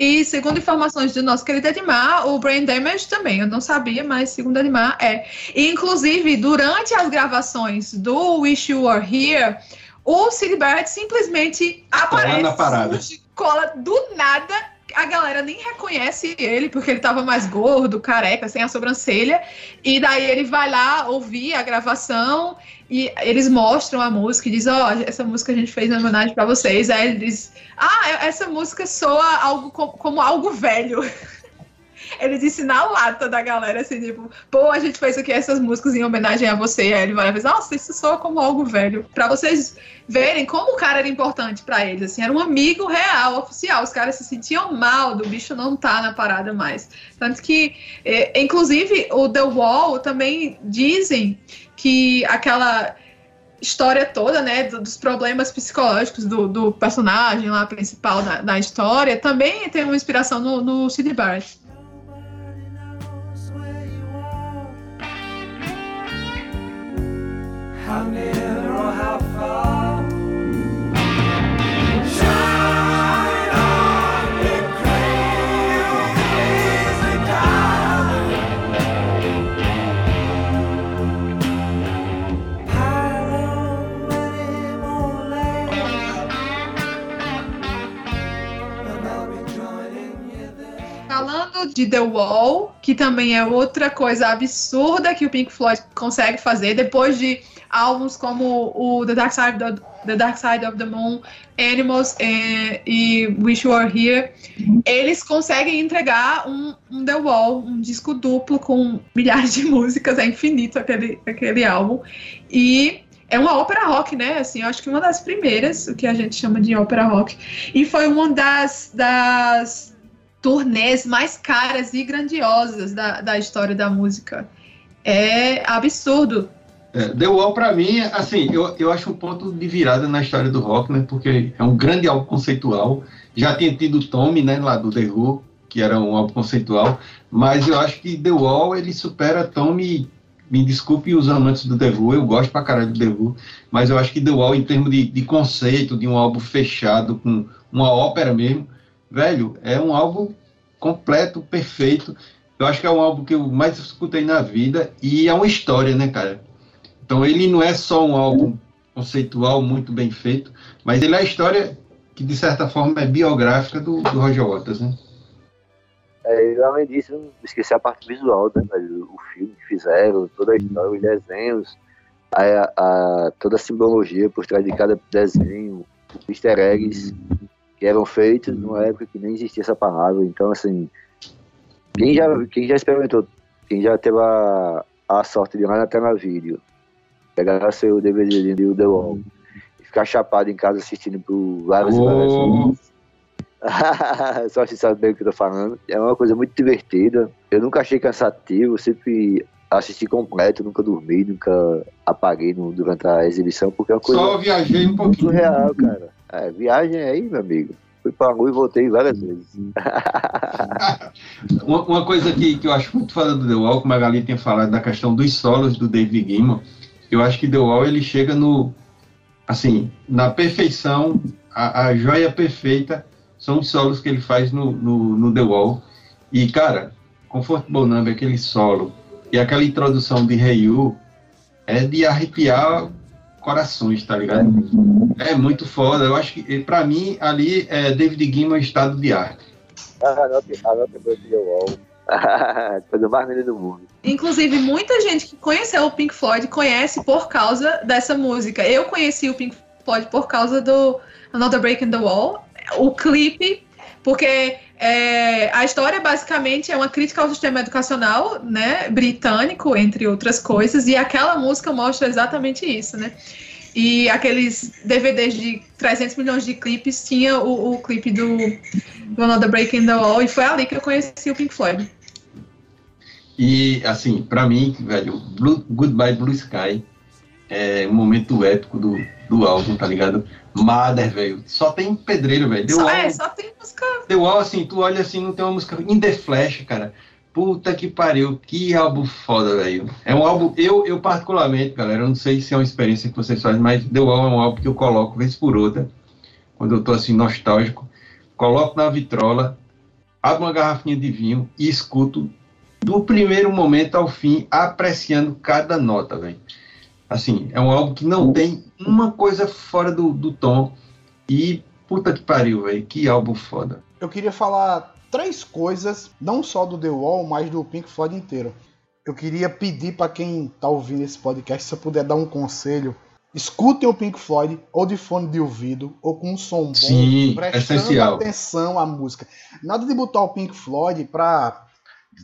e segundo informações do nosso querido Edmar, o Brain Damage também. Eu não sabia, mas segundo Edmar é. E, inclusive, durante as gravações do Wish You Were Here, o Sid Barrett simplesmente aparece, na parada. surge, cola do nada. A galera nem reconhece ele, porque ele tava mais gordo, careca, sem a sobrancelha. E daí ele vai lá ouvir a gravação e eles mostram a música e diz, ó, essa música a gente fez em homenagem pra vocês. Aí ele diz, ah, essa música soa algo co- como, algo velho. Ele disse na lata da galera, assim, tipo, pô, a gente fez aqui essas músicas em homenagem a você. Aí ele vai e nossa, isso soa como algo velho. Pra vocês verem como o cara era importante pra eles, assim, era um amigo real, oficial. Os caras se sentiam mal do bicho não tá na parada mais. Tanto que, eh, inclusive, o The Wall também dizem que aquela história toda, né, do- dos problemas psicológicos do, do personagem lá principal da história, também tem uma inspiração no, no Sid Barrett. De The Wall, que também é outra coisa absurda que o Pink Floyd consegue fazer, depois de álbuns como o The Dark Side of, the Dark Side of the Moon, Animals eh, e Wish You Were Here, eles conseguem entregar um, um The Wall, um disco duplo com milhares de músicas, é infinito aquele, aquele álbum. E é uma ópera rock, né? Assim, eu acho que uma das primeiras, o que a gente chama de ópera rock. E foi uma das, das turnês mais caras e grandiosas da, da história da música. É absurdo. É, The Wall, pra mim, assim, eu, eu acho um ponto de virada na história do rock, né? Porque é um grande álbum conceitual. Já tinha tido Tommy, né, lá do The Who, que era um álbum conceitual. Mas eu acho que The Wall, ele supera Tommy. Me desculpe os amantes do The Who, eu gosto pra caralho do The Who, mas eu acho que The Wall, em termos de, de conceito, de um álbum fechado, com uma ópera mesmo, velho, é um álbum completo, perfeito. Eu acho que é um álbum que eu mais escutei na vida e é uma história, né, cara? Então ele não é só um álbum conceitual muito bem feito, mas ele é a história que de certa forma é biográfica do, do Roger Waters, né? É, além disso, esqueci a parte visual, né? O filme que fizeram, toda a história, os desenhos, a, a- toda a simbologia por trás de cada desenho, easter eggs que eram feitos numa época que nem existia essa palavra. Então, assim, quem já, quem já experimentou, quem já teve a, a sorte de ir lá na tela vídeo, pegar seu DVD de The Wall e ficar chapado em casa assistindo por várias e várias Oh. vezes. Só você sabe bem o que eu tô falando. É uma coisa muito divertida. Eu nunca achei cansativo, sempre assisti completo, nunca dormi, nunca apaguei no- durante a exibição, porque é uma coisa Só viajei um pouquinho. real, cara. É, viagem aí, meu amigo. Fui pra rua e voltei várias vezes. Uma, uma coisa que, que eu acho muito foda do The Wall, como a Galinha tinha falado da questão dos solos do David Gilmour, eu acho que The Wall ele chega no, assim, na perfeição, a, a joia perfeita são os solos que ele faz no, no, no The Wall. E, cara, Comfortable Number, aquele solo, e aquela introdução de Hey You, é de arrepiar corações, tá ligado? É muito foda. Eu acho que, pra mim, ali é David Gilmour estado de arte. Ah, Anote anote The Wall. Coisa mais linda do mundo. Inclusive, muita gente que conheceu o Pink Floyd conhece por causa dessa música. Eu conheci o Pink Floyd por causa do Another Break in the Wall, o clipe, porque é, a história basicamente é uma crítica ao sistema educacional né, britânico, entre outras coisas, e aquela música mostra exatamente isso, né? E aqueles DVDs de 300 milhões de clipes tinha o, o clipe do, do Another Break in the Wall, e foi ali que eu conheci o Pink Floyd. E, assim, pra mim, velho, Blue, Goodbye Blue Sky é um momento épico do, do álbum, tá ligado? Mother, velho, só tem pedreiro, velho. The Só, é, só tem música The Wall, assim, tu olha assim, não tem uma música In The Flash, cara. Puta que pariu, que álbum foda, velho. É um álbum, eu, eu particularmente, galera, eu não sei se é uma experiência que vocês fazem, mas The Wall é um álbum que eu coloco vez por outra, quando eu tô assim, nostálgico, coloco na vitrola, abro uma garrafinha de vinho e escuto do primeiro momento ao fim, apreciando cada nota, velho. Assim, é um álbum que não tem uma coisa fora do, do tom e puta que pariu, velho, que álbum foda. Eu queria falar três coisas, não só do The Wall, mas do Pink Floyd inteiro. Eu queria pedir para quem tá ouvindo esse podcast, se eu puder dar um conselho, escutem o Pink Floyd ou de fone de ouvido ou com um som bom, Sim, prestando essencial. atenção à música. Nada de botar o Pink Floyd pra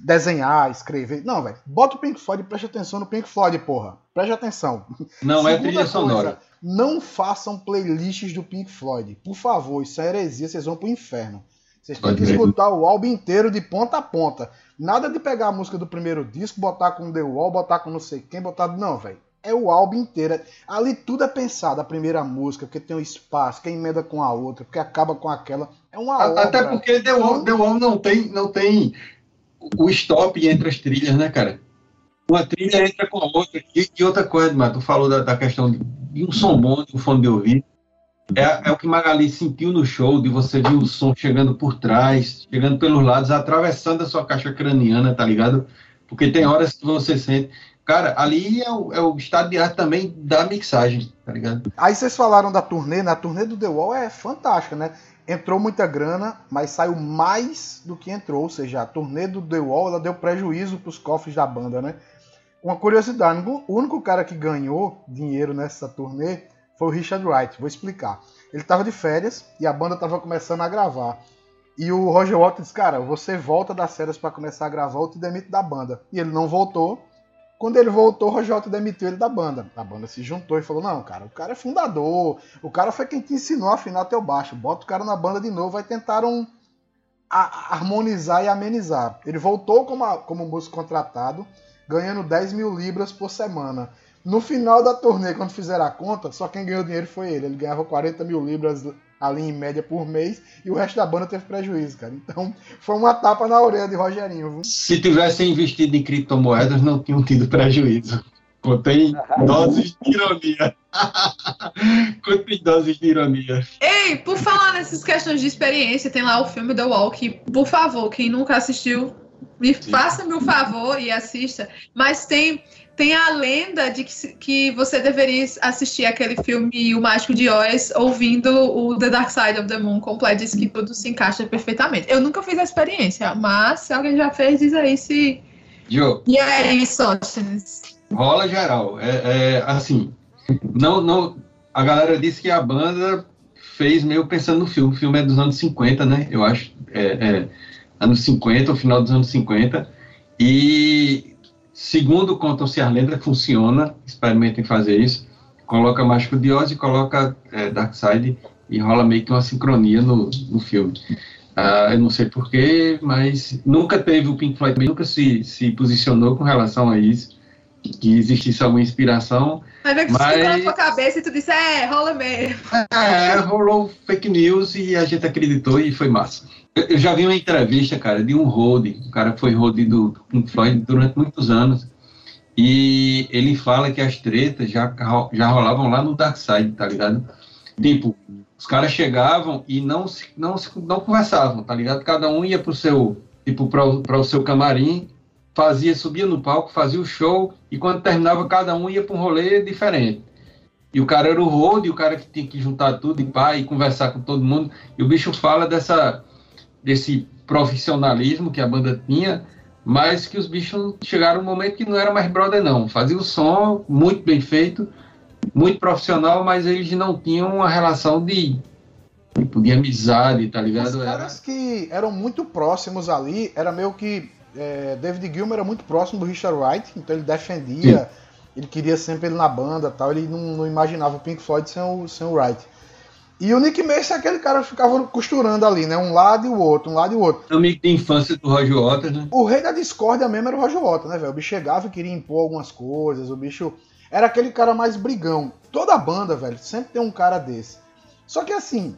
desenhar, escrever. Não, velho. Bota o Pink Floyd e preste atenção no Pink Floyd, porra. Preste atenção. Não é Segunda trilha sonora. coisa, não façam playlists do Pink Floyd. Por favor, isso é heresia, vocês vão pro inferno. Vocês têm que escutar o álbum inteiro de ponta a ponta. Nada de pegar a música do primeiro disco, botar com The Wall, botar com não sei quem, botar. Não, velho. É o álbum inteiro. Ali tudo é pensado, a primeira música, porque tem um espaço, que emenda com a outra, porque acaba com aquela. É uma A- obra. Até porque The Wall, The Wall não tem, não tem o stop entre as trilhas, né, cara? Uma trilha entra com a outra. E, e outra coisa, mas tu falou da, da questão de, de um som bom, de um fone de ouvido. É, é o que Magali sentiu no show, de você ver o som chegando por trás, chegando pelos lados, atravessando a sua caixa craniana, tá ligado? Porque tem horas que você sente. Cara, ali é o, é o estado de arte também da mixagem, tá ligado? Aí vocês falaram da turnê, né? A turnê do The Wall é fantástica, né? Entrou muita grana, mas saiu mais do que entrou. Ou seja, a turnê do The Wall ela deu prejuízo pros cofres da banda, né? Uma curiosidade, o único cara que ganhou dinheiro nessa turnê foi o Richard Wright. Vou explicar. Ele estava de férias e a banda estava começando a gravar. E o Roger Waters disse, cara, você volta das férias para começar a gravar ou te demite da banda. E ele não voltou. Quando ele voltou, o Waters demitiu ele da banda. A banda se juntou e falou, não, cara, o cara é fundador. O cara foi quem te ensinou a afinar teu baixo. Bota o cara na banda de novo. Aí tentaram harmonizar e amenizar. Ele voltou como, a- como músico contratado, ganhando 10 mil libras por semana. No final da turnê, quando fizeram a conta, só quem ganhou dinheiro foi ele. Ele ganhava 40 mil libras ali em média por mês e o resto da banda teve prejuízo, cara. Então foi uma tapa na orelha de Rogerinho, viu? Se tivessem investido em criptomoedas, não tinham tido prejuízo. Contém doses de ironia. Contém doses de ironia. Ei, por falar nessas questões de experiência, tem lá o filme The que, por favor, quem nunca assistiu, me faça-me o favor e assista. Mas tem, tem a lenda de que, que você deveria assistir aquele filme O Mágico de Oz ouvindo o The Dark Side of the Moon completo, diz que tudo se encaixa perfeitamente. Eu nunca fiz a experiência, mas se alguém já fez, diz aí se. Joe, E aí, Sóstenes? rola geral. É, é, assim, não, não, a galera disse que a banda fez meio pensando no filme. O filme é dos anos 50, né? Eu acho. É, é, anos 50, o final dos anos 50. E, segundo contam-se as lendas, funciona. Experimentem fazer isso. Coloca Mágico de Oz e coloca é, Darkseid e rola meio que uma sincronia no, no filme. Ah, eu não sei porquê, mas nunca teve o Pink Floyd, nunca se, se posicionou com relação a isso que existisse alguma inspiração. Vai ver que Mas- ficou na tua cabeça e tu disse, é, rola mesmo. É, rolou fake news e a gente acreditou e foi massa. Eu, já vi uma entrevista, cara, de um road, um cara foi road do Pink Floyd durante muitos anos, e ele fala que as tretas já, já rolavam lá no Dark Side, tá ligado? Tipo, os caras chegavam e não, se, não, se, não conversavam, tá ligado? Cada um ia pro seu, tipo, para o seu camarim, fazia, subia no palco, fazia o show, e quando terminava, cada um ia para um rolê diferente. E o cara era o road, o cara que tinha que juntar tudo e pá, e conversar com todo mundo. E o bicho fala dessa, desse profissionalismo que a banda tinha, mas que os bichos chegaram um momento que não era mais brother, não. Fazia o som muito bem feito, muito profissional, mas eles não tinham uma relação de, tipo, de amizade, tá Os ligado? Era, caras que eram muito próximos ali, era meio que. é, David Gilmour era muito próximo do Richard Wright, então ele defendia, ele queria sempre ele na banda tal, ele não, não imaginava o Pink Floyd sem o, sem o Wright. E o Nick Mason é aquele cara que ficava costurando ali, né? Um lado e o outro, um lado e o outro. amigo de infância do Roger Waters, né? O rei da discórdia mesmo era o Roger Waters, né, velho? O bicho chegava e queria impor algumas coisas, o bicho era aquele cara mais brigão. Toda banda, velho, sempre tem um cara desse. Só que assim,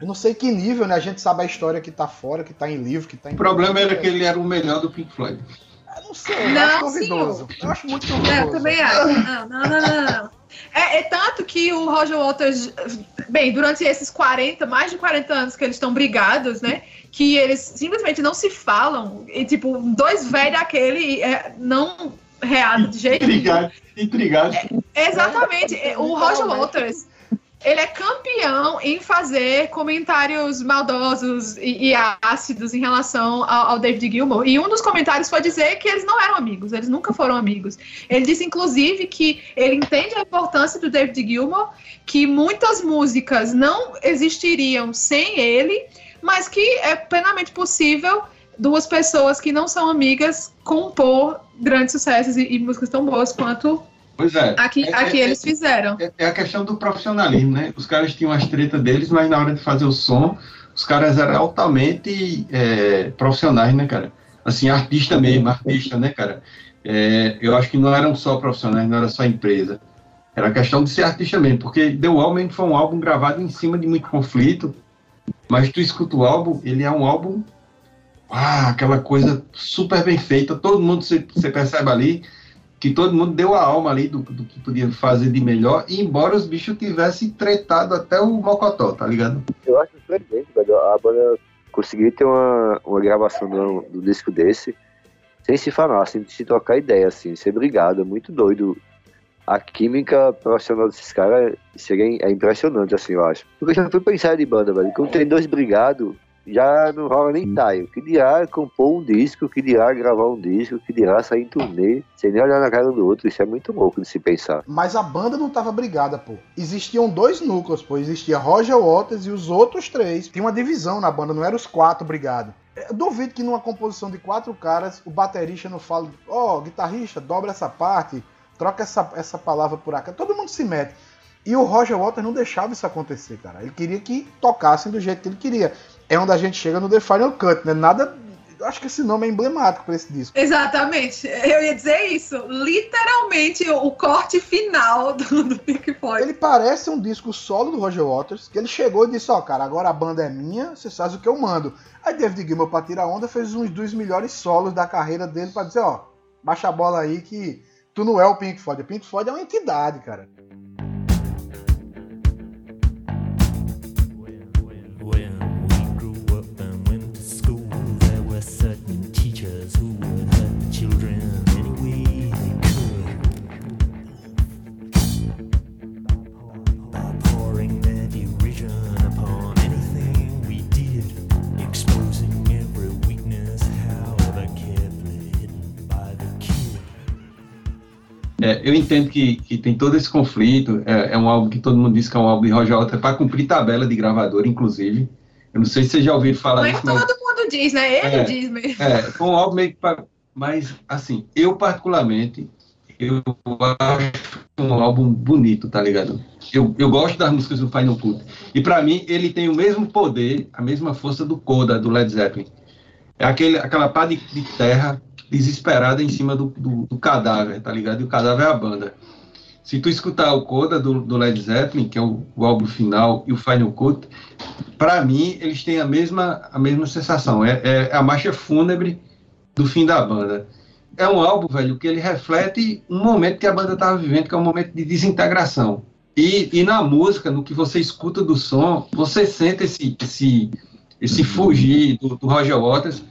eu não sei que nível, né? A gente sabe a história que tá fora, que tá em livro, que tá em. O problema era que ele era o melhor do Pink Floyd. Eu não sei, eu Não, acho duvidoso. Eu acho muito duvidoso. É, eu também acho. Não, não, não, não. não. É, é tanto que o Roger Waters, bem, durante esses 40, mais de 40 anos que eles estão brigados, né? Que eles simplesmente não se falam. E, tipo, dois velhos daquele é, não reado de jeito nenhum. Intrigado, intrigado. Exatamente. O Roger Waters, ele é campeão em fazer comentários maldosos e, e ácidos em relação ao, ao David Gilmour. E um dos comentários foi dizer que eles não eram amigos, eles nunca foram amigos. Ele disse, inclusive, que ele entende a importância do David Gilmour, que muitas músicas não existiriam sem ele, mas que é plenamente possível duas pessoas que não são amigas compor grandes sucessos e, e músicas tão boas quanto Pois é. Aqui, É- aqui é- eles fizeram. É, é a questão do profissionalismo, né? Os caras tinham as tretas deles, mas na hora de fazer o som, os caras eram altamente é, profissionais, né, cara? Assim, artista mesmo, artista, né, cara? É, eu acho que não eram só profissionais, não era só empresa. Era questão de ser artista mesmo, porque The Woman foi um álbum gravado em cima de muito conflito, mas tu escuta o álbum, ele é um álbum, ah, aquela coisa super bem feita, todo mundo você percebe ali, que todo mundo deu a alma ali do, do que podia fazer de melhor, e embora os bichos tivessem tretado até o Mocotó, tá ligado? Eu acho surpreendente, velho. A banda conseguiu ter uma, uma gravação do, do disco desse sem se falar, sem se trocar ideia, assim, ser brigado. É muito doido. A química profissional desses caras seria, é impressionante, assim, eu acho. Porque eu já fui pensar de banda, velho. Quando tem dois brigados, já não rola nem taio. Que dirá compor um disco, que dirá gravar um disco, que dirá sair em turnê, sem nem olhar na cara do outro. Isso é muito louco de se pensar. Mas a banda não tava brigada, pô. Existiam dois núcleos, pô. Existia Roger Waters e os outros três. Tinha uma divisão na banda, não eram os quatro brigados. Eu duvido que numa composição de quatro caras, o baterista não fale, ó, guitarrista, dobra essa parte, troca essa, essa palavra por cá. Todo mundo se mete. E o Roger Waters não deixava isso acontecer, cara. Ele queria que tocassem do jeito que ele queria. É onde a gente chega no The Final Cut, né? Nada. eu Acho que esse nome é emblemático para esse disco. Exatamente. Eu ia dizer isso. Literalmente o corte final do, do Pink Floyd. Ele parece um disco solo do Roger Waters, que ele chegou e disse, ó, cara, agora a banda é minha, você faz o que eu mando. Aí David Gilmour, pra tirar onda, fez uns dos melhores solos da carreira dele para dizer, ó, baixa a bola aí que tu não é o Pink Floyd. O Pink Floyd é uma entidade, cara. É, eu entendo que, que tem todo esse conflito. É, é um álbum que todo mundo diz que é um álbum de Roger Waters para cumprir tabela de gravador, inclusive. Eu não sei se vocês já ouviram falar Mas disso, mas todo mundo diz, né? Ele É. diz mesmo. é, foi um álbum meio que pra, Mas, assim, eu particularmente, eu acho um álbum bonito, tá ligado? Eu, eu gosto das músicas do Final Cut. E pra mim, ele tem o mesmo poder, a mesma força do Coda, do Led Zeppelin. É aquele, aquela pá de, de terra desesperada em cima do, do, do cadáver, tá ligado? E o cadáver é a banda. Se tu escutar o Coda do, do Led Zeppelin, que é o, o álbum final, e o Final Cut, para mim eles têm a mesma, a mesma sensação. É, é a marcha fúnebre do fim da banda. É um álbum, velho, que ele reflete um momento que a banda estava vivendo, que é um momento de desintegração. E, e na música, no que você escuta do som, você sente esse, esse, esse fugir do, do Roger Waters.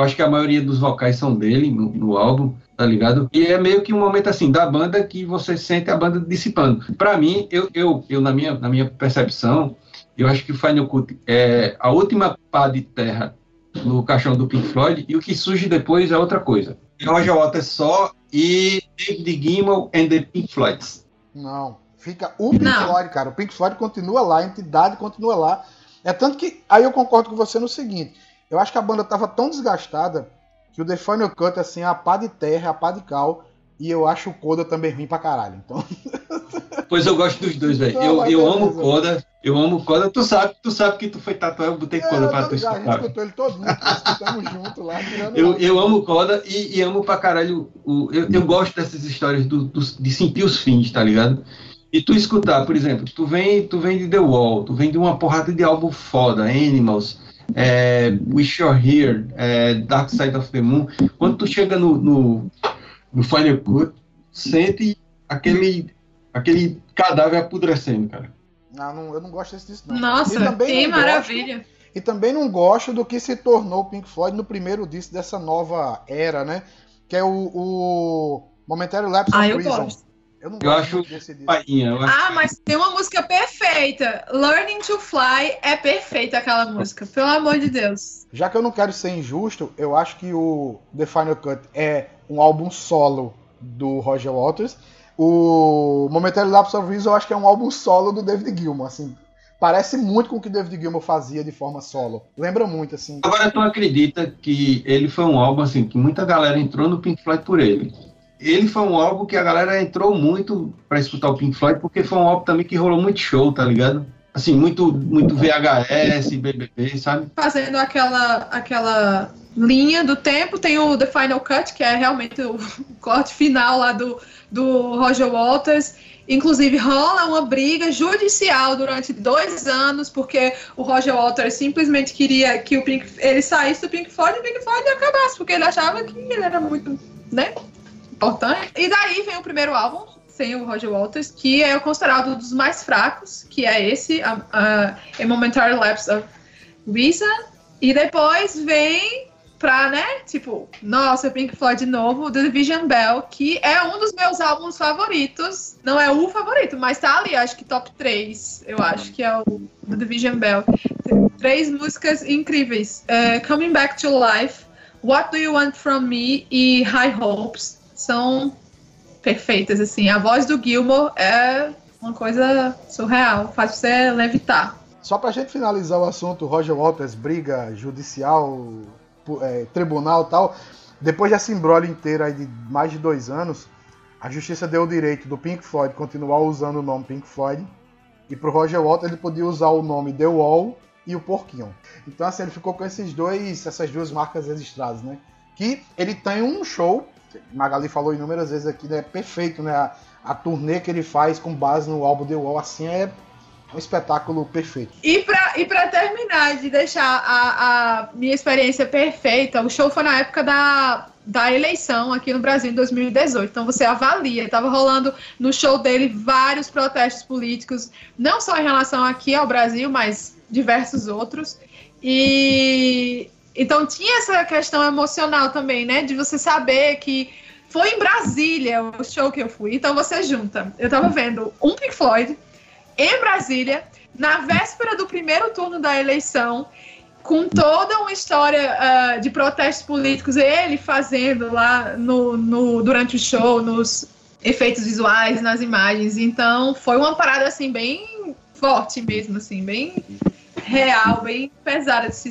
Eu acho que a maioria dos vocais são dele no, no álbum, tá ligado? E é meio que um momento assim da banda que você sente a banda dissipando. Para mim, eu, eu, eu na, minha, na minha percepção, eu acho que o Final Cut é a última pá de terra no caixão do Pink Floyd e o que surge depois é outra coisa. É Roger Waters só e David Gilmour and the Pink Floyds. Não. Fica o Pink Não. Floyd, cara. O Pink Floyd continua lá, a entidade continua lá. É tanto que. Aí eu concordo com você no seguinte. Eu acho que a banda tava tão desgastada que o The Final Cut, assim, é a pá de terra, é a pá de cal. E eu acho o Coda também ruim pra caralho. Então, Pois eu gosto dos dois, velho. Eu, eu beleza. amo o Coda, eu amo o Coda. Tu sabe, tu sabe que tu foi tatuar, eu botei Coda é, pra eu tu ligado, a gente escutar. escutou ele todo mundo, escutamos junto lá, tirando Eu, eu amo o Coda e, e amo pra caralho. O, eu, eu gosto dessas histórias do, dos- de sentir os fins, tá ligado? E tu escutar, por exemplo, tu vem, tu vem de The Wall, tu vem de uma porrada de álbum foda, Animals, é, Wish You're Here, é, Dark Side of the Moon. Quando tu chega no, no, no Final Cut, sente aquele, aquele cadáver apodrecendo, cara. Não, não, eu não gosto desse disco, não. Nossa, que não gosto- maravilha. E também não gosto do que se tornou o Pink Floyd no primeiro disco dessa nova era, né? Que é o, o Momentary Lapse Ah, of eu Reason. gosto. Eu não Eu gosto acho desse. Painha, eu acho Ah, mas tem uma música perfeita. Learning to Fly é perfeita aquela música. Pelo amor de Deus. Já que eu não quero ser injusto, eu acho que o The Final Cut é um álbum solo do Roger Waters. O Momentary Lapse of Reason eu acho que é um álbum solo do David Gilmour, assim. Parece muito com o que o David Gilmour fazia de forma solo. Lembra muito, assim. Agora tu acredita que ele foi um álbum assim que muita galera entrou no Pink Floyd por ele. Ele foi um álbum que a galera entrou muito pra escutar o Pink Floyd porque foi um álbum também que rolou muito show, tá ligado? Assim, muito muito VHS, BBB, sabe? Fazendo aquela, aquela linha do tempo, tem o The Final Cut, que é realmente o corte final lá do, do Roger Waters. Inclusive, rola uma briga judicial durante dois anos, porque o Roger Waters simplesmente queria que o Pink, ele saísse do Pink Floyd e o Pink Floyd acabasse, porque ele achava que ele era muito, né? Importante. e daí vem o primeiro álbum, sem o Roger Waters, que é considerado um dos mais fracos, que é esse, a, a, a Momentary Lapse of Reason. E depois vem pra, né, tipo, nossa, Pink Floyd de novo, The Division Bell, que é um dos meus álbuns favoritos. Não é o favorito, mas tá ali, acho que top 3, eu acho que é o The Division Bell. Três músicas incríveis. É, Coming Back to Life, What Do You Want From Me e High Hopes. São perfeitas, assim. A voz do Gilmore é uma coisa surreal, faz você levitar. Só pra gente finalizar o assunto, Roger Waters, briga judicial, é, tribunal tal. Depois dessa embrolho inteira aí de mais de dois anos, a justiça deu o direito do Pink Floyd continuar usando o nome Pink Floyd. E pro Roger Waters ele podia usar o nome The Wall e o Porquinho. Então assim, ele ficou com esses dois, essas duas marcas registradas, né? Que ele tem um show, Magali falou inúmeras vezes aqui, né? Perfeito, né? A, a turnê que ele faz com base no álbum The Wall, assim, é um espetáculo perfeito. E pra, e pra terminar de deixar a, a minha experiência perfeita, o show foi na época da, da eleição aqui no Brasil em 2018. Então você avalia, estava rolando no show dele vários protestos políticos, não só em relação aqui ao Brasil, mas diversos outros. E então tinha essa questão emocional também, né? De você saber que foi em Brasília o show que eu fui. Então você junta. Eu tava vendo um Pink Floyd em Brasília, na véspera do primeiro turno da eleição, com toda uma história ah, de protestos políticos, ele fazendo lá no, no- durante o show, nos efeitos visuais, nas imagens. Então, foi uma parada assim bem forte mesmo, assim, bem real, bem pesada de se,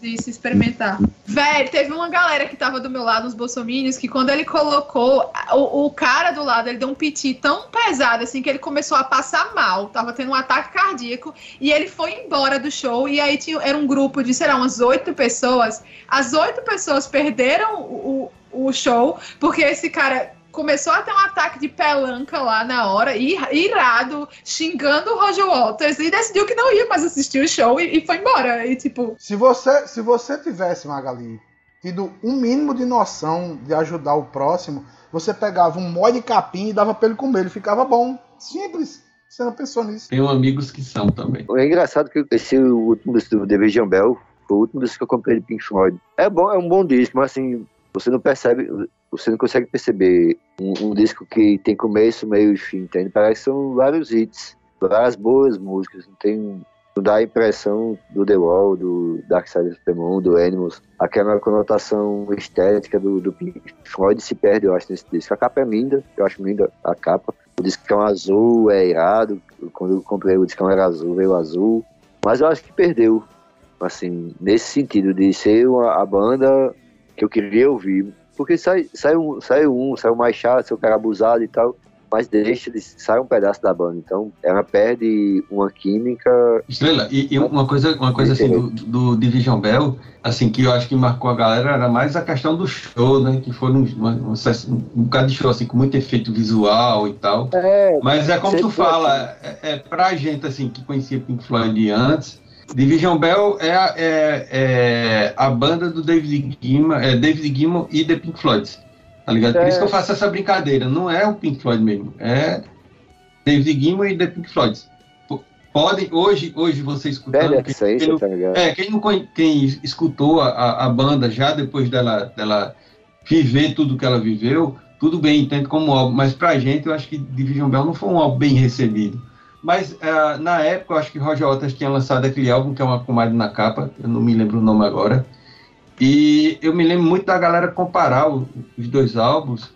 de se experimentar. Velho, teve uma galera que tava do meu lado, uns bolsominions, que quando ele colocou o, o cara do lado, ele deu um piti tão pesado assim que ele começou a passar mal, tava tendo um ataque cardíaco e ele foi embora do show. E aí tinha, era um grupo de, sei lá, umas oito pessoas. As oito pessoas perderam o o show porque esse cara começou a ter um ataque de pelanca lá na hora, irado, xingando o Roger Waters e decidiu que não ia mais assistir o show e, e foi embora. E tipo, Se você, se você tivesse, Magali, tido um mínimo de noção de ajudar o próximo, você pegava um mó de capim e dava pra ele comer, ele ficava bom. Simples. Você não pensou nisso. Tenho amigos que são também. É engraçado que esse último disco do Division Bell foi o último disco que eu comprei de Pink Floyd. É bom, é um bom disco, mas assim, você não percebe, você não consegue perceber um, um disco que tem começo, meio e fim, entende? Parece que são vários hits, várias boas músicas, não tem. Não dá a impressão do The Wall, do Dark Side of the Moon, do Animals, aquela conotação estética do, do Pink Floyd se perde, eu acho, nesse disco. A capa é linda, eu acho linda a capa. O discão azul é irado. Quando eu comprei o discão era azul, veio azul. Mas eu acho que perdeu, assim, nesse sentido de ser uma, a banda que eu queria ouvir. Porque sai, sai, um, sai um, sai um mais chato, sai um cara abusado e tal. Mas deixa, de, sai um pedaço da banda. Então, ela perde uma química. Estrela, e, e uma coisa, uma coisa assim do, do Division Bell, assim, que eu acho que marcou a galera era mais a questão do show, né? Que foi um, uma- um, um bocado de show, assim, com muito efeito visual e tal. É, Mas é como tu fala, é, é pra gente, assim, que conhecia Pink Floyd antes, Division Bell é, a- é, é a banda do David Gilmour, é David Gilmour e The Pink Floyd, tá ligado? Por É. isso que eu faço essa brincadeira, não é o Pink Floyd mesmo, é David Gilmour e The Pink Floyd. Podem, hoje, hoje você escutando, a quem- quem- tá ligado? é, quem, não quem escutou a, a- banda já depois dela, dela viver tudo que ela viveu, tudo bem, entende como álbum, mas pra gente eu acho que Division Bell não foi um álbum bem recebido. Mas ah, na época eu acho que Roger Waters tinha lançado aquele álbum que é uma comadre na capa, eu não me lembro o nome agora. E eu me lembro muito da galera comparar o- os dois álbuns,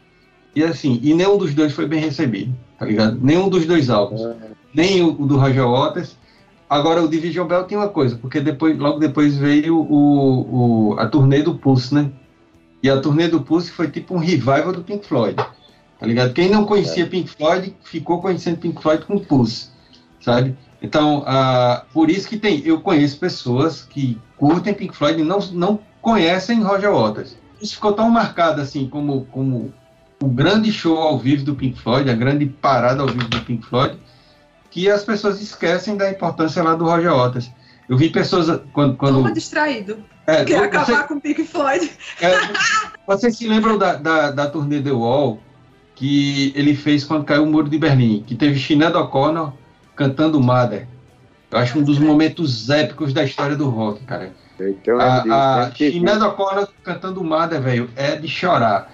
e assim, e nenhum dos dois foi bem recebido, tá ligado? Nenhum dos dois álbuns nem o, o do Roger Waters. Agora o Division Bell tem uma coisa, porque depois, logo depois veio o, o- a turnê do Pulse, né? E a turnê do Pulse foi tipo um revival do Pink Floyd, tá ligado? Quem não conhecia Pink Floyd ficou conhecendo Pink Floyd com o Pulse, sabe? Então, ah, por isso que tem, eu conheço pessoas que curtem Pink Floyd e não, não conhecem Roger Waters. Isso ficou tão marcado assim como, como o grande show ao vivo do Pink Floyd, a grande parada ao vivo do Pink Floyd, que as pessoas esquecem da importância lá do Roger Waters. Eu vi pessoas quando. quando toma distraído. é, Quer você- acabar com o Pink Floyd. é, vocês se lembram da, da, da turnê The Wall? que ele fez quando caiu o muro de Berlim, que teve Sinead O'Connor cantando Mother. Eu acho um dos momentos épicos da história do rock, cara. Então, A, eu a Sinead O'Connor cantando Mother, velho, é de chorar.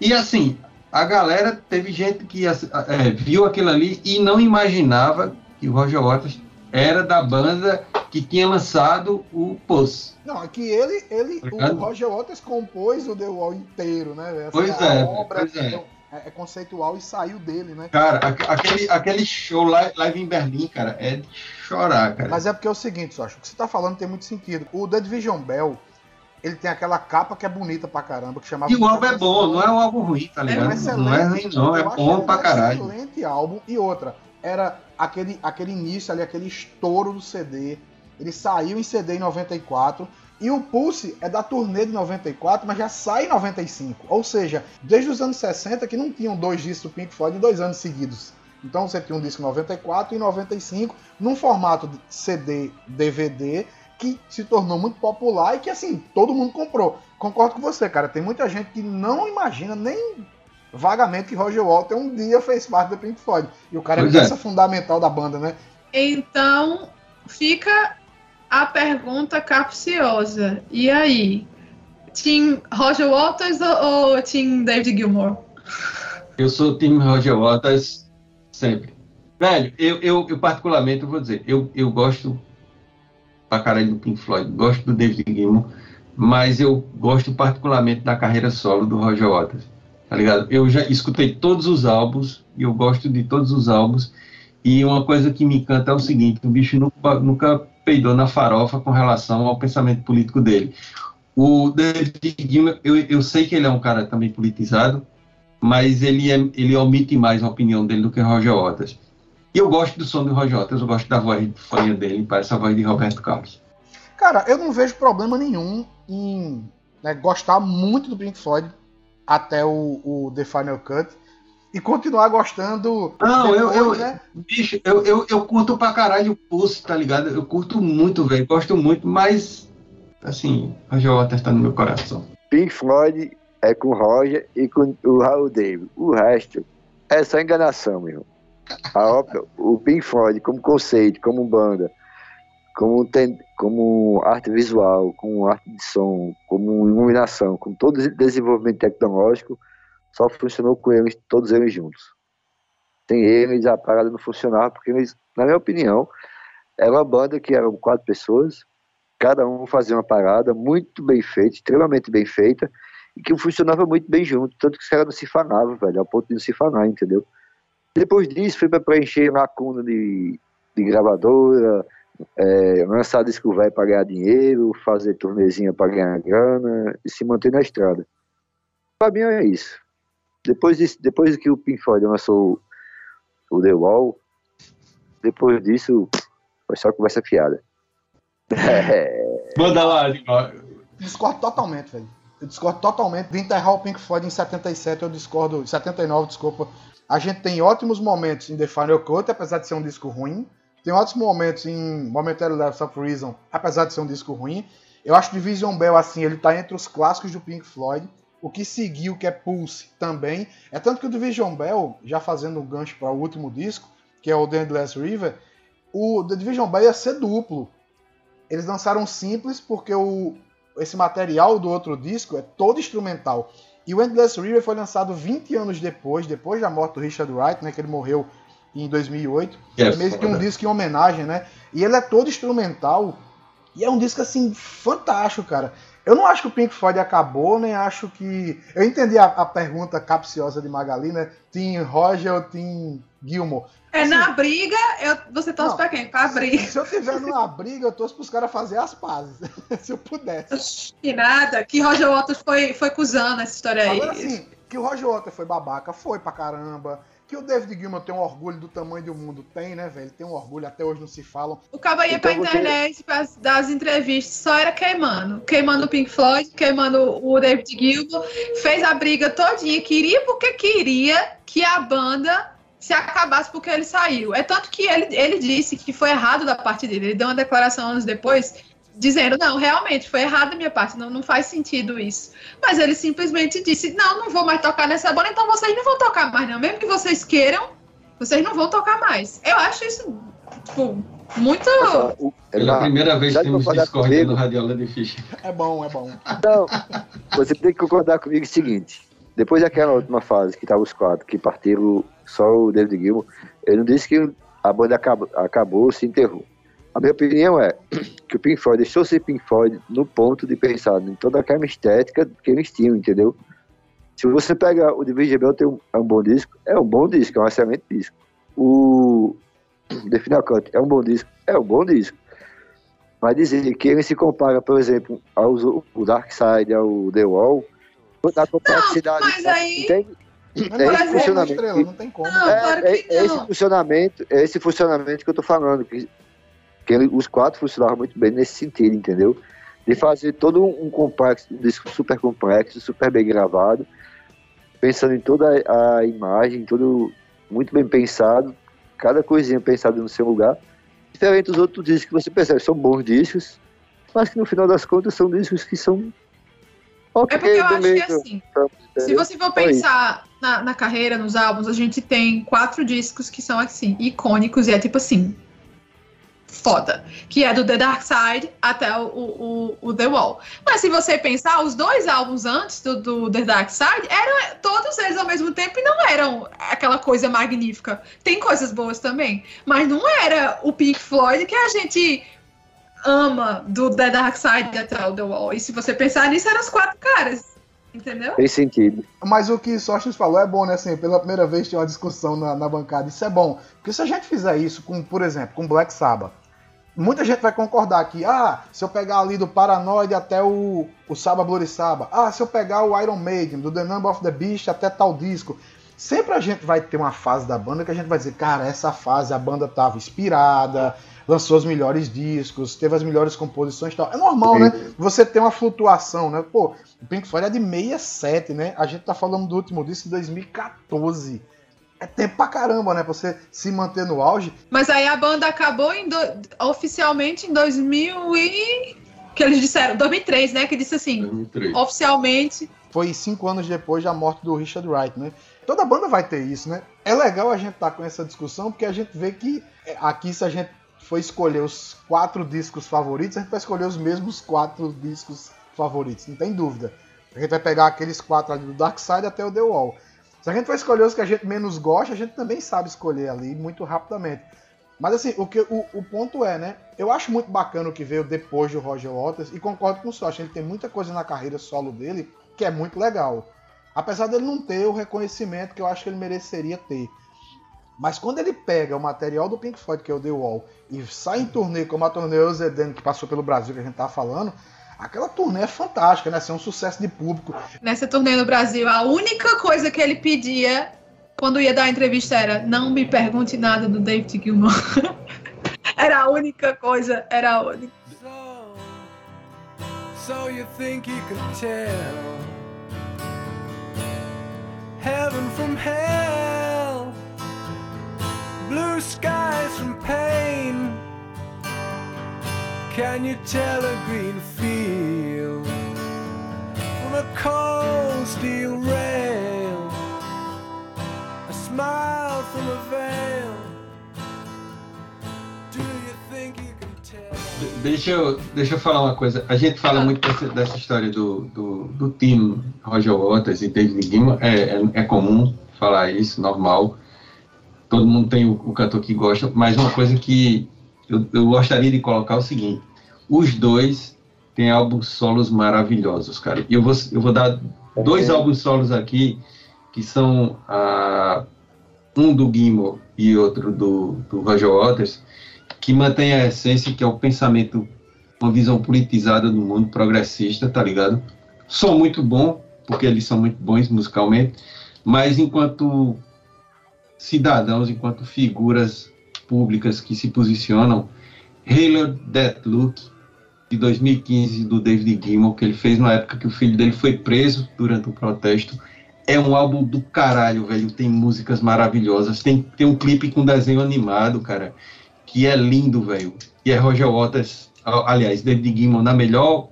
E assim, a galera teve gente que ass- é, viu aquilo ali e não imaginava que o Roger Waters era da banda que tinha lançado o Pulse. Não, é que ele, ele Tá o? Roger Waters compôs o The Wall inteiro, né? Assim, Pois a é, obra pois é. é, é conceitual e saiu dele, né? Cara, aque- aquele, aquele show lá- live em Berlim, cara, é de chorar, cara. Mas é porque é o seguinte, Sócio, o que você tá falando tem muito sentido. O The Division Bell, ele tem aquela capa que é bonita pra caramba, que chamava... E o álbum é bom, não é um álbum ruim, tá É um ligado? excelente, não é ruim, não, é eu acho bom um pra caralho. excelente álbum. E outra, era aquele, aquele início ali, aquele estouro do CD. Ele saiu em CD em 94. E o Pulse é da turnê de 94, mas já sai em 95. Ou seja, desde os anos 60 que não tinham dois discos do Pink Floyd em dois anos seguidos. Então você tinha um disco em 94 e 95, num formato de CD, DVD, que se tornou muito popular e que assim, todo mundo comprou. Concordo com você, cara. Tem muita gente que não imagina nem vagamente que Roger Walter um dia fez parte do Pink Floyd. E o cara Pois é é. peça fundamental da banda, né? Então, fica a pergunta capciosa. E aí? Team Roger Waters ou, Team David Gilmour? Eu sou time Roger Waters sempre. Velho, eu, eu, eu particularmente eu vou dizer, eu, eu gosto pra caralho do Pink Floyd, gosto do David Gilmour, mas eu gosto particularmente da carreira solo do Roger Waters, tá ligado? Eu já escutei todos os álbuns e eu gosto de todos os álbuns e uma coisa que me encanta é o seguinte, o bicho nunca, nunca peidou na farofa com relação ao pensamento político dele. O David Gilmour, eu, eu sei que ele é um cara também politizado, mas ele, é, ele omite mais a opinião dele do que Roger Waters. E eu gosto do som do Roger Waters, eu gosto da voz fanha dele, parece a voz de Roberto Carlos. Cara, eu não vejo problema nenhum em né, gostar muito do Pink Floyd até o, o The Final Cut e continuar gostando. Não, eu- depois, eu- né? Bicho, eu, eu, eu curto pra caralho o Pulse, tá ligado? Eu curto muito, velho, gosto muito, mas, assim, Roger Waters tá no meu coração. Pink Floyd é com o Roger e com o Raul David. O resto é só enganação, meu irmão. A ópera, o Pink Floyd como conceito, como banda, como, ten- como arte visual, como arte de som, como iluminação, com todo esse desenvolvimento tecnológico, só funcionou com eles, todos eles juntos. Sem eles, a parada não funcionava, porque eles, na minha opinião, era uma banda que eram quatro pessoas, cada um fazia uma parada muito bem feita, extremamente bem feita, e que funcionava muito bem junto, tanto que os caras não se fanavam, velho, ao ponto de não se fanar, entendeu? Depois disso, foi para preencher lacuna de, de gravadora, é, lançar disco velho para ganhar dinheiro, fazer turnezinha para ganhar grana e se manter na estrada. Pra mim é isso. Depois, disso, depois que o Pink Floyd lançou o The Wall, depois disso foi só conversa fiada. É, Manda lá. Discordo totalmente, velho. Eu discordo totalmente de enterrar o Pink Floyd em 77, eu discordo, em 79, desculpa. A gente tem ótimos momentos em The Final Cut, apesar de ser um disco ruim. Tem ótimos momentos em Momentary Lapse of Reason, apesar de ser um disco ruim. Eu acho que Division Bell, assim, ele tá entre os clássicos do Pink Floyd. O que seguiu, que é Pulse, também. É tanto que o Division Bell, já fazendo um gancho para o último disco, que é o The Endless River, o The Division Bell ia ser duplo. Eles lançaram simples porque o, esse material do outro disco é todo instrumental. E o Endless River foi lançado 20 anos depois, depois da morte do Richard Wright, né, que ele morreu em 2008. Que é É mesmo que um disco em homenagem, né? E ele é todo instrumental. E é um disco, assim, fantástico, cara. Eu não acho que o Pink Floyd acabou, nem acho que... Eu entendi a, a pergunta capciosa de Magali, né? Tim Roger ou Tim Gilmore? É Assim, na briga, eu, você torce pra quem? Pra briga. Se eu tiver numa briga, eu torço pros caras fazer as pazes. Se eu pudesse. Que nada, que Roger Waters foi, foi cuzando essa história aí. Agora assim, que o Roger Waters foi babaca, foi pra caramba. Que o David Gilmour tem um orgulho do tamanho do mundo, tem, né, velho? Tem um orgulho, até hoje não se falam. O cabo ia Então pra você- internet pra dar as entrevistas, só era queimando. Queimando o Pink Floyd, queimando o David Gilmour. Fez a briga todinha, queria porque queria que a banda se acabasse porque ele saiu. É tanto que ele, ele disse que foi errado da parte dele. Ele deu uma declaração anos depois dizendo, não, realmente foi errado da minha parte, não, não faz sentido isso. Mas ele simplesmente disse, não, não vou mais tocar nessa banda, então vocês não vão tocar mais, não. Mesmo que vocês queiram, vocês não vão tocar mais. Eu acho isso, tipo, muito. O- Pela primeira vez que temos comigo- no Radiola de Ficha. É bom, é bom. Então, você tem que concordar comigo o seguinte. Depois daquela última fase, que tava os quatro, que partiram só o David Gilmour, ele não disse que a banda acabou, acabou se enterrou. A minha opinião é que o Pink Floyd deixou ser Pink Floyd no ponto de pensar em toda aquela estética que eles tinham, entendeu? Se você pega o David Rebel, tem um, é um bom disco, é um bom disco, é um excelente disco. O The Final Cut é um bom disco, é um bom disco. Mas dizer que ele se compara, por exemplo, ao o Dark Side, ao The Wall, na complexidade. mas aí- entende? É não esse é como funcionamento. estrela, não tem como. Não, É, claro é- que é esse não. funcionamento, é esse funcionamento que eu tô falando, que, que os quatro funcionavam muito bem nesse sentido, entendeu? De fazer todo um complexo, um disco super complexo, super bem gravado, pensando em toda a imagem, tudo muito bem pensado, cada coisinha pensada no seu lugar, diferente dos outros discos que você percebe, são bons discos, mas que no final das contas são discos que são ok É porque eu acho que assim, se você for isso. pensar na, na carreira, nos álbuns, a gente tem quatro discos que são assim, icônicos, e é tipo assim. Foda. Que é do The Dark Side até o, o, o The Wall. Mas se você pensar, os dois álbuns antes do, do The Dark Side eram todos eles ao mesmo tempo e não eram aquela coisa magnífica. Tem coisas boas também. Mas não era o Pink Floyd que a gente ama do The Dark Side até o The Wall. E se você pensar nisso, eram os quatro caras. Entendeu? Tem sentido. Mas o que Sócrates falou é bom, né? Assim, pela primeira vez tinha uma discussão na, na bancada. Isso é bom. Porque se a gente fizer isso, com, por exemplo, com Black Sabbath, muita gente vai concordar que, ah, se eu pegar ali do Paranoid até o, o Saba Bloody Saba, ah, se eu pegar o Iron Maiden, do The Number of the Beast até tal disco. Sempre a gente vai ter uma fase da banda que a gente vai dizer, cara, essa fase a banda tava inspirada, lançou os melhores discos, teve as melhores composições e tal. É normal, né? Você ter uma flutuação, né? Pô, o Pink Floyd é de 67, né? A gente tá falando do último disco de 2014. É tempo pra caramba, né? Pra você se manter no auge. Mas aí a banda acabou em do- oficialmente em 2000 e... Que eles disseram, 2003, né? Que disse assim, 2003. oficialmente... Foi cinco anos depois da morte do Richard Wright, né? Toda banda vai ter isso, né? É legal a gente estar com essa discussão, porque a gente vê que é, aqui, se a gente for escolher os quatro discos favoritos, a gente vai escolher os mesmos quatro discos favoritos, não tem dúvida. A gente vai pegar aqueles quatro ali do Dark Side até o The Wall. Se a gente for escolher os que a gente menos gosta, a gente também sabe escolher ali muito rapidamente. Mas assim, o, que, o, o ponto é, né? Eu acho muito bacana o que veio depois do Roger Waters e concordo com o Socha. Ele tem muita coisa na carreira solo dele que é muito legal. Apesar dele não ter o reconhecimento que eu acho que ele mereceria ter. Mas quando ele pega o material do Pink Floyd, que é o The Wall, e sai em turnê como a turnê Ozeden, que passou pelo Brasil, que a gente tá falando, aquela turnê é fantástica, né? Assim, é um sucesso de público. Nessa turnê no Brasil, a única coisa que ele pedia quando ia dar a entrevista era não me pergunte nada do David Gilmour. era a única coisa, era a única. So, so you think you can tell heaven from hell, blue skies from pain? Can you tell a green field from a cold steel rail? A smile from a veil. Do you think you can tell? De- Deixa eu, deixa eu falar uma coisa. A gente fala muito dessa, dessa história do, do, do time Roger Waters e David Gilmour. É, é, é comum falar isso, normal. Todo mundo tem o, o cantor que gosta, mas uma coisa que eu, eu gostaria de colocar o seguinte: os dois têm álbuns solos maravilhosos, cara. E eu vou, eu vou dar dois álbuns solos aqui que são ah, um do Gilmour e outro do, do Roger Waters que mantém a essência, que é o pensamento, uma visão politizada do mundo progressista, tá ligado? São muito bom, porque eles são muito bons musicalmente, mas enquanto cidadãos, enquanto figuras públicas que se posicionam, Halo That Look, de 2015, do David Gilmour, que ele fez na época que o filho dele foi preso durante um protesto, é um álbum do caralho, velho. Tem músicas maravilhosas, tem, tem um clipe com desenho animado, cara que é lindo, velho. E é Roger Waters aliás, David Gilmour na melhor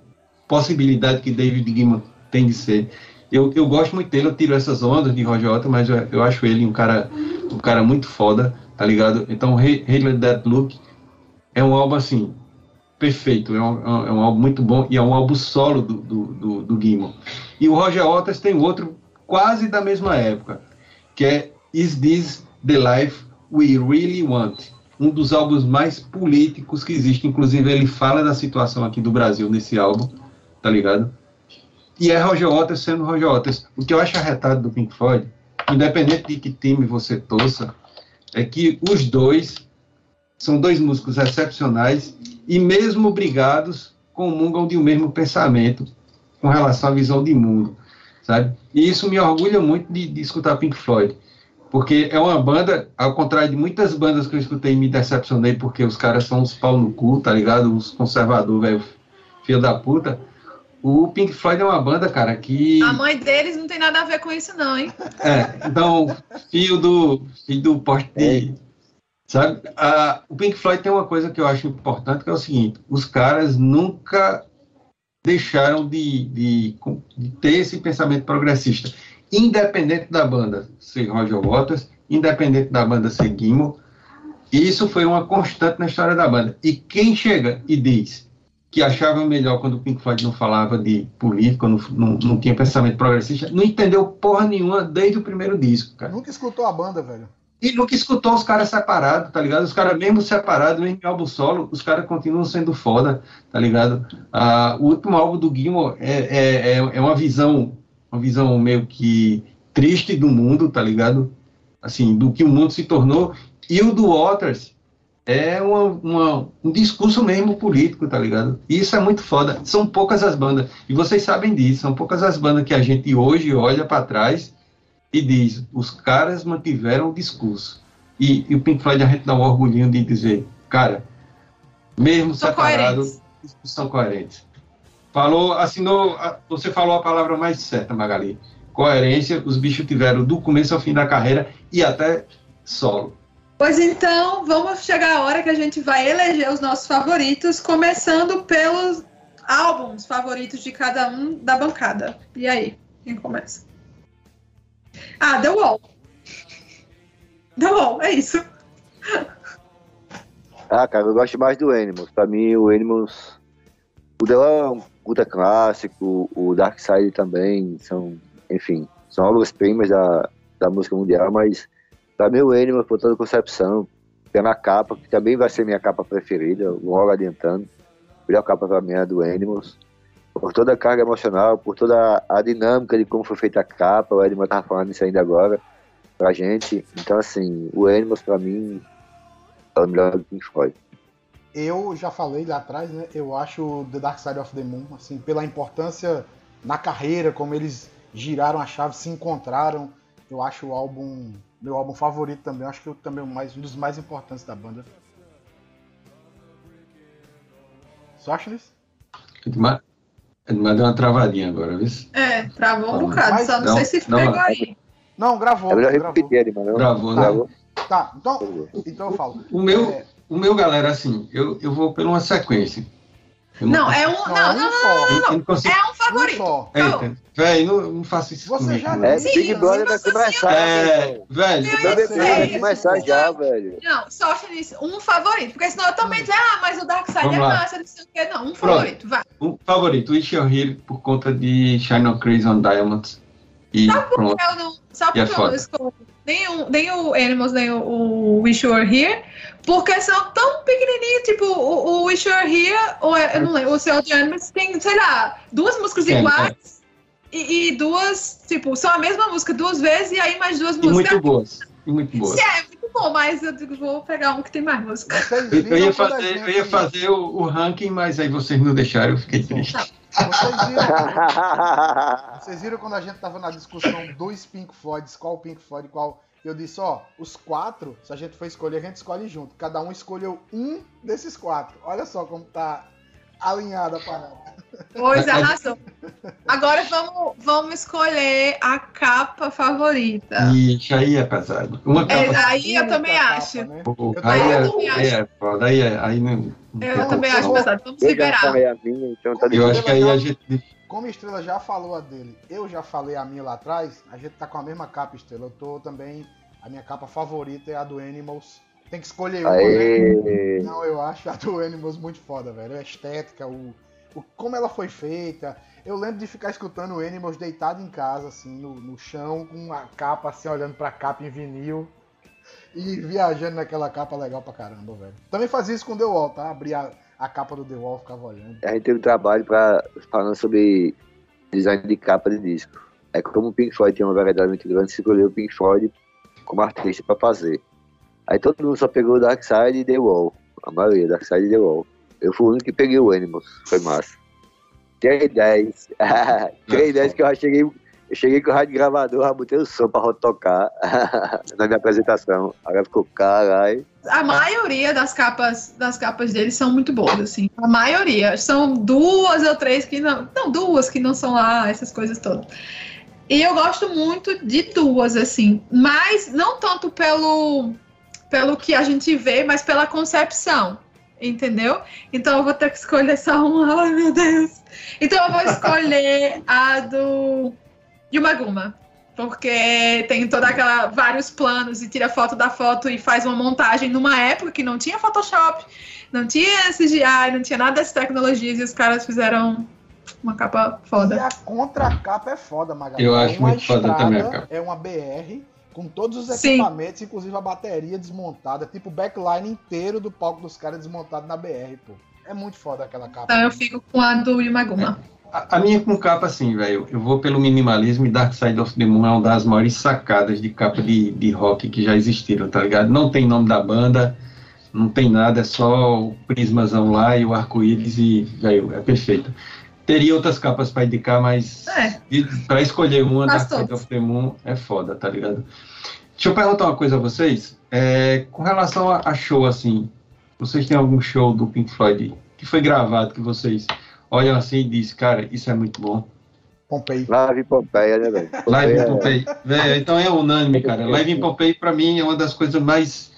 possibilidade que David Gilmour tem de ser. Eu, eu gosto muito dele, eu tiro essas ondas de Roger Waters, mas eu, eu acho ele um cara, um cara muito foda, tá ligado? Então, Let That Look é um álbum assim, perfeito, é um, é um álbum muito bom e é um álbum solo do, do, do, do. E o Roger Waters tem outro quase da mesma época, que é Is This the Life We Really Want? Um dos álbuns mais políticos que existe. Inclusive, ele fala da situação aqui do Brasil nesse álbum, tá ligado? E é Roger Waters sendo Roger Waters. O que eu acho arretado do Pink Floyd, independente de que time você torça, é que os dois são dois músicos excepcionais e mesmo brigados comungam de um mesmo pensamento com relação à visão de mundo, sabe? E isso me orgulha muito de, de escutar Pink Floyd, porque é uma banda, ao contrário de muitas bandas que eu escutei e me decepcionei porque os caras são uns pau no cu, tá ligado? Os conservadores, velho, filho da puta. O Pink Floyd é uma banda, cara, que... A mãe deles não tem nada a ver com isso, não, hein? É, então, filho do, filho do poste de... Sabe? Ah, o Pink Floyd tem uma coisa que eu acho importante, que é o seguinte, os caras nunca deixaram de, de, de ter esse pensamento progressista. Independente da banda ser Roger Waters, independente da banda ser Gilmour, isso foi uma constante na história da banda. E quem chega e diz que achava melhor quando o Pink Floyd não falava de política, não, não, não tinha pensamento progressista, não entendeu porra nenhuma desde o primeiro disco, cara. Nunca escutou a banda, velho. E nunca escutou os caras separados, tá ligado? Os caras mesmo separados, mesmo em álbum solo, os caras continuam sendo foda, tá ligado? Ah, o último álbum do Gilmour é, é, é, é uma visão, uma visão meio que triste do mundo, tá ligado? Assim, do que o mundo se tornou. E o do Waters é uma, uma- um discurso mesmo político, tá ligado? E isso é muito foda. São poucas as bandas, e vocês sabem disso, são poucas as bandas que a gente hoje olha para trás e diz, os caras mantiveram o discurso. E, e o Pink Floyd a gente dá um orgulhinho de dizer, cara, mesmo São separado, coerentes. são coerentes. Falou, assinou, você falou a palavra mais certa, Magali. Coerência, os bichos tiveram do começo ao fim da carreira e até solo. Pois então, vamos chegar a hora que a gente vai eleger os nossos favoritos, começando pelos álbuns favoritos de cada um da bancada. E aí, quem começa? Ah, The Wall. The Wall, é isso. Ah, cara, eu gosto mais do Animals. Pra mim, o Animals. O dela é um puta clássico, o Dark Side também, são, enfim, são obras-primas da, da música mundial, mas pra mim o Animals, por toda concepção, pela capa, que também vai ser minha capa preferida, logo adiantando. Melhor capa pra mim é a do Animals. Por toda a carga emocional, por toda a dinâmica de como foi feita a capa, o Animals tava falando isso ainda agora pra gente. Então, assim, o Animals pra mim é o melhor do Pink Floyd. Eu já falei lá atrás, né? Eu acho The Dark Side of the Moon, assim, pela importância na carreira, como eles giraram a chave, se encontraram. Eu acho o álbum, meu álbum favorito também. Eu acho que eu também o mais, um dos mais importantes da banda. Só acha isso? Mas deu uma travadinha agora, viu? É, travou um Não, bocado, mas só não, não, sei se não, pegou não. aí. Não, gravou. É melhor gravou. repetir, Edman, não? Gravou, né? Gravou? Tá, então, então eu falo. O meu, É, o meu, galera, assim, eu, eu vou por uma sequência. Não, é um. não, Não, não, um só. não consigo. é um Um favorito. só. Eita, velho, não, não faça isso Você já. É, Sim, Big Brother vai começar. É, velho, Big Brother vai isso. começar já, velho. Não, só nisso um favorito. Porque senão eu também dizer, ah, mas o Dark Side Vamos é lá. massa, não sei o quê. Não, um favorito, vai. um favorito, Wish You're Here, por conta de Shine on Crazy on Diamonds. E pronto. Eu não, E é por que eu não escolho nem o, nem o Animals, nem o, o Wish You Were Here? Porque são tão pequenininhos, tipo, o, o Wish You Were Here, ou é- eu não lembro, o Cell de Animals tem, sei lá, duas músicas iguais e, e duas, tipo, são a mesma música duas vezes e aí mais duas E músicas. muito boas. E muito boas. Sim, é muito bom, mas eu digo, vou pegar um que tem mais música. Eu, ia fazer, eu ia fazer o, o ranking, mas aí vocês não deixaram, eu fiquei triste. Vocês viram, vocês viram quando a gente tava na discussão dos Pink Floyds, qual Pink Floyd, qual. Eu disse, ó, os quatro, se a gente for escolher, a gente escolhe junto. Cada um escolheu um desses quatro. Olha só como tá alinhada a parada. Pois arrasou. Agora vamos, vamos escolher a capa favorita. Ixi, aí é pesado. Uma É, capa. aí eu também acho. capa, né? Eu aí, também é, acho. aí é foda, aí é. Aí não, não Eu também como. acho pesado. Vamos Eu liberar. minha, então tá Eu acho que aí a gente. Como a Estrela já falou a dele, eu já falei a minha lá atrás, a gente tá com a mesma capa, Estrela. Eu tô também. A minha capa favorita é a do Animals. Tem que escolher uma, né? Não, eu acho a do Animals muito foda, velho. A estética, o, como ela foi feita. Eu lembro de ficar escutando o Animals deitado em casa, assim, no, no chão, com a capa assim, olhando pra capa em vinil. E viajando naquela capa legal pra caramba, velho. Também fazia isso com The Wall, tá? Abria a, a capa do The Wall, ficava olhando. A gente teve trabalho pra, falando sobre design de capa de disco. É como o Pink Floyd tem uma variedade muito grande, escolheu o Pink Floyd como artista pra fazer. Aí todo mundo só pegou Dark Side e The Wall. A maioria, Dark Side e The Wall. Eu fui o único que peguei o Animals. Foi massa. Tirei 10. Tirei 10 que eu já cheguei. Eu cheguei com o rádio gravador, já botei o som pra tocar na minha apresentação. Agora ficou caralho. A maioria das capas das capas deles são muito boas, assim. A maioria. São duas ou três que não. Não, duas que não são lá, essas coisas todas. E eu gosto muito de duas, assim. Mas não tanto pelo, pelo que a gente vê, mas pela concepção. Entendeu? Então eu vou ter que escolher só uma. Ai, meu Deus. Então eu vou escolher a do Yumaguma. Porque tem toda aquela vários planos e tira foto da foto e faz uma montagem numa época que não tinha Photoshop, não tinha CGI, não tinha nada dessas tecnologias e os caras fizeram uma capa E foda. a contracapa é foda, Magalhães. Eu É acho uma muito foda estrada, também a capa. É uma BR com todos os Sim. equipamentos, inclusive a bateria desmontada, tipo o backline inteiro do palco dos caras desmontado na BR, pô. É muito foda aquela capa. Então eu fico com a do Yumaguma. A, a minha com capa, assim, velho. Eu vou pelo minimalismo e Dark Side of the Moon é uma das maiores sacadas de capa de, de rock que já existiram, tá ligado? Não tem nome da banda, não tem nada, é só o prismazão lá e o arco-íris e, velho, é perfeito. Teria outras capas pra indicar, mas É. pra escolher uma, Faz Side todas. of the Moon é foda, tá ligado? Deixa eu perguntar uma coisa a vocês. É, com relação a, a show, assim, vocês têm algum show do Pink Floyd que foi gravado que vocês olham assim e dizem, cara, isso é muito bom? Pompei. Live em Pompeia, né, velho? Live em Pompeia Pompeii. Véi, então é unânime, cara. Live em Pompeii, pra mim, é uma das coisas mais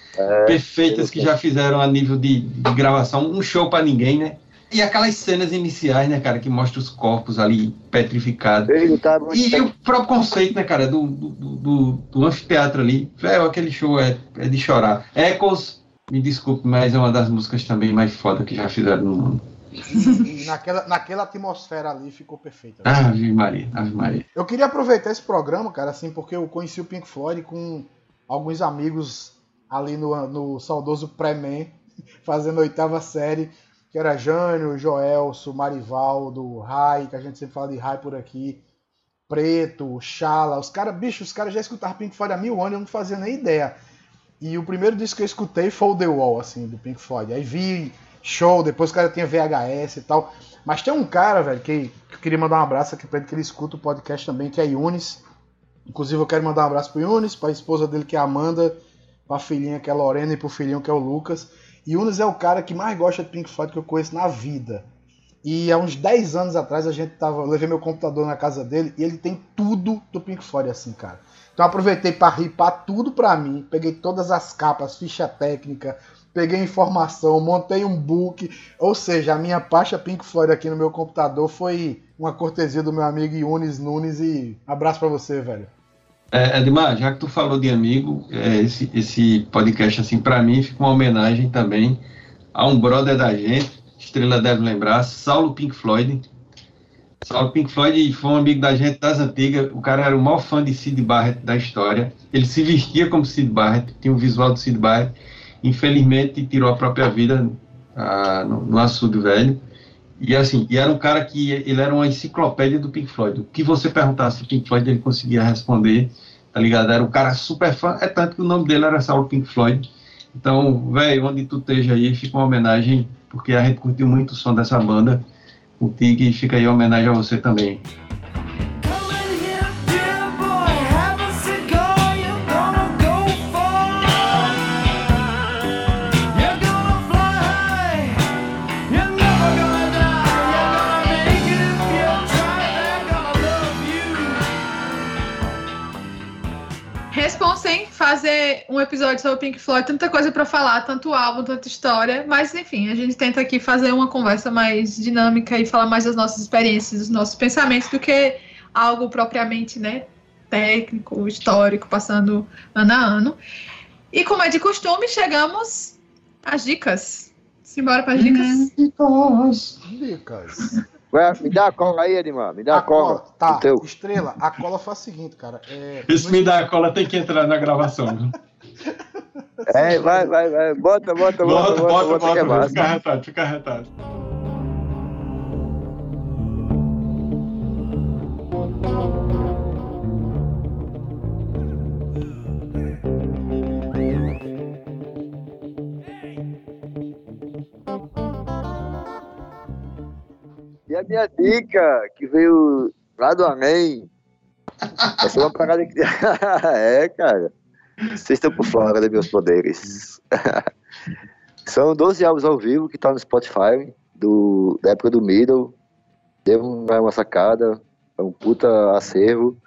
perfeitas que já fizeram a nível de, de gravação. Um show pra ninguém, né? E aquelas cenas iniciais, né, cara, que mostra os corpos ali petrificados. Ele tá E o próprio conceito, né, cara, do, do, do, do anfiteatro ali. Velho, aquele show é, é de chorar. Echoes, me desculpe, mas é uma das músicas também mais foda que já fizeram no mundo. Naquela, naquela atmosfera ali ficou perfeita. velho. Ave Maria, Ave Maria. Eu queria aproveitar esse programa, cara, assim, porque eu conheci o Pink Floyd com alguns amigos ali no, no saudoso pré-man, fazendo a oitava série, que era Jânio, Joelso, Marivaldo, Rai, que a gente sempre fala de Rai por aqui, Preto, Chala, os caras, bicho, os caras já escutaram Pink Floyd há mil anos, eu não fazia nem ideia. E o primeiro disco que eu escutei foi o The Wall, assim, do Pink Floyd. Aí vi show, depois o cara tinha VHS e tal. Mas tem um cara, velho, que, que eu queria mandar um abraço aqui pra ele, que ele escuta o podcast também, que é Yunis. Inclusive eu quero mandar um abraço pro Yunis, pra esposa dele, que é a Amanda, pra filhinha, que é a Lorena, e pro filhinho, que é o Lucas. Yunis é o cara que mais gosta de Pink Floyd que eu conheço na vida. E há uns 10 anos atrás a gente tava. Eu levei meu computador na casa dele e ele tem tudo do Pink Floyd, assim, cara. Então aproveitei para ripar tudo pra mim. Peguei todas as capas, ficha técnica, peguei informação, montei um book. Ou seja, a minha pasta Pink Floyd aqui no meu computador foi uma cortesia do meu amigo Yunis Nunes. E abraço pra você, velho. É, Edmar, já que tu falou de amigo, é, esse, esse podcast, assim, para mim, fica uma homenagem também a um brother da gente, Estrela deve lembrar, Saulo Pink Floyd. Saulo Pink Floyd foi um amigo da gente das antigas, o cara era o maior fã de Sid Barrett da história, ele se vestia como Sid Barrett, tinha o visual do Sid Barrett, infelizmente tirou a própria vida ah, no, no açude velho, e assim, e era um cara que ele era uma enciclopédia do Pink Floyd. O que você perguntasse Pink Floyd, ele conseguia responder, tá ligado? Era um cara super fã, é tanto que o nome dele era Saulo Pink Floyd. Então, velho, onde tu esteja aí, fica uma homenagem, porque a gente curtiu muito o som dessa banda contigo e fica aí a homenagem a você também. Fazer um episódio sobre Pink Floyd, tanta coisa pra falar, tanto álbum, tanta história, mas enfim, a gente tenta aqui fazer uma conversa mais dinâmica e falar mais das nossas experiências, dos nossos pensamentos, do que algo propriamente, né, técnico, histórico, passando ano a ano. E como é de costume, chegamos às dicas. Simbora para as dicas. Dicas. Ué, me dá a cola aí, Edmar. Me dá a, cola. Tá, O teu. estrela, a cola faz o seguinte, cara. É, Esse no- me dá a cola tem que entrar na gravação. viu? É, vai, vai, vai. Bota, bota, bota, Bota, bota, bota, bota, que é bota. Fica arretado, fica arretado. E a minha dica, que veio lá do além, essa é uma parada que... é, cara. Vocês estão por fora dos meus poderes. São 12 álbuns ao vivo que estão no Spotify, do, da época do Middle. Deu uma, uma sacada, é um puta acervo.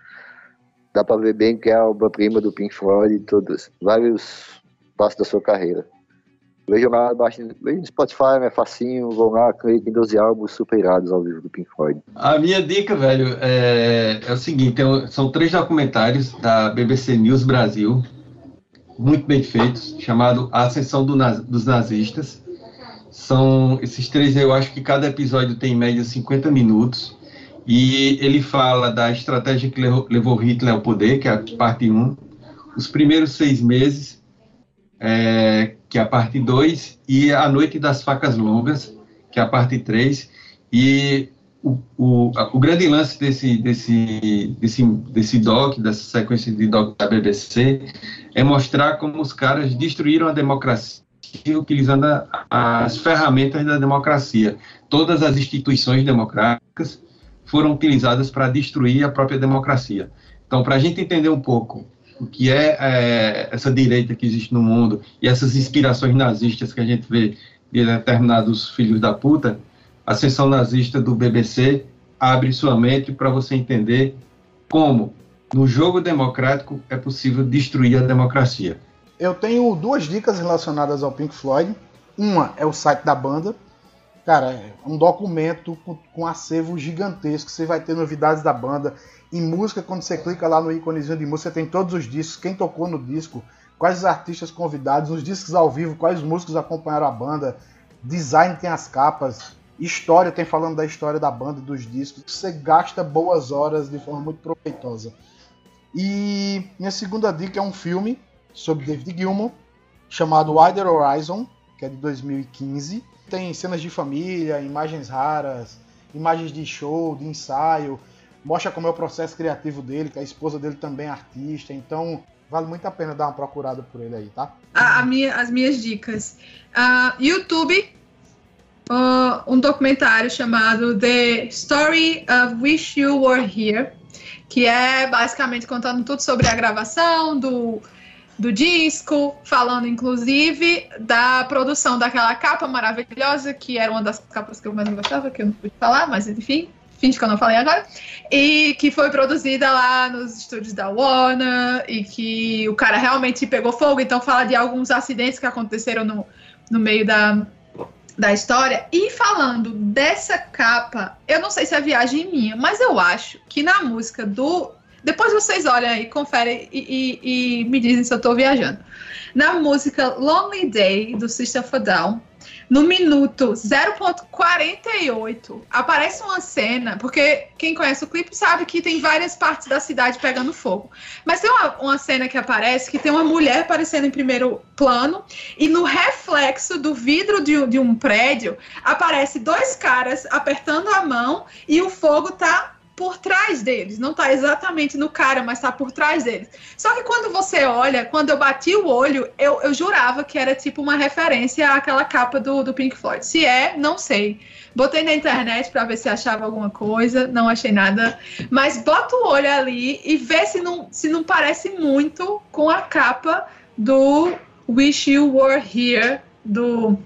Dá pra ver bem que é a obra-prima do Pink Floyd e todos, vários passos da sua carreira. Vejam lá, baixem, no Spotify, é facinho, vão lá, cliquem em 12 álbuns super irados ao vivo do Pink Floyd. A minha dica, velho, é, é o seguinte: são três documentários da BBC News Brasil, muito bem feitos, chamado A Ascensão do Naz- dos Nazistas. São esses três, eu acho que cada episódio tem em média 50 minutos. E ele fala da estratégia que levou, levou Hitler ao poder, que é a parte 1, os primeiros seis meses, é, que é a parte 2, e a Noite das Facas Longas, que é a parte 3, e o, o, o grande lance desse, desse, desse, desse doc, dessa sequência de doc da BBC, é mostrar como os caras destruíram a democracia utilizando a- as ferramentas da democracia. Todas as instituições democráticas foram utilizadas para destruir a própria democracia. Então, para a gente entender um pouco o que é, é, essa direita que existe no mundo e essas inspirações nazistas que a gente vê de determinados filhos da puta, a sessão nazista do BBC abre sua mente para você entender como, no jogo democrático, é possível destruir a democracia. Eu tenho duas dicas relacionadas ao Pink Floyd. Uma é o site da banda. Cara, é um documento com, com acervo gigantesco. Você vai ter novidades da banda. Em música, quando você clica lá no íconezinho de música, tem todos os discos, quem tocou no disco, quais os artistas convidados, os discos ao vivo, quais músicos acompanharam a banda, design tem as capas, história tem falando da história da banda, dos discos. Você gasta boas horas de forma muito proveitosa. E minha segunda dica é um filme sobre David Gilmour, chamado Wider Horizon, que é de 2015. Tem cenas de família, imagens raras, imagens de show, de ensaio. Mostra como é o processo criativo dele, que a esposa dele também é artista. Então, vale muito a pena dar uma procurada por ele aí, tá? A- a minha- as minhas dicas. Ah, YouTube, ah, um documentário chamado The Story of Wish You Were Here, que é basicamente contando tudo sobre a gravação do, do disco, falando inclusive da produção daquela capa maravilhosa, que era uma das capas que eu mais gostava, que eu não pude falar, mas enfim, finge que eu não falei agora, e que foi produzida lá nos estúdios da Warner, e que o cara realmente pegou fogo, então fala de alguns acidentes que aconteceram no, no meio da, da história. E falando dessa capa, eu não sei se é viagem minha, mas eu acho que na música do. Depois vocês olham aí, conferem e, e- e me dizem se eu tô viajando. Na música Lonely Day, do Sister a Down, no minuto 0.48, aparece uma cena, porque quem conhece o clipe sabe que tem várias partes da cidade pegando fogo. Mas tem uma, uma cena que aparece que tem uma mulher aparecendo em primeiro plano, e no reflexo do vidro de, de um prédio aparece dois caras apertando a mão e o fogo tá por trás deles, não tá exatamente no cara, mas tá por trás deles. Só que quando você olha, quando eu bati o olho, eu, eu jurava que era tipo uma referência àquela capa do, do Pink Floyd. Se é, não sei. Botei na internet pra ver se achava alguma coisa, não achei nada. Mas bota o olho ali e vê se não, se não parece muito com a capa do Wish You Were Here do,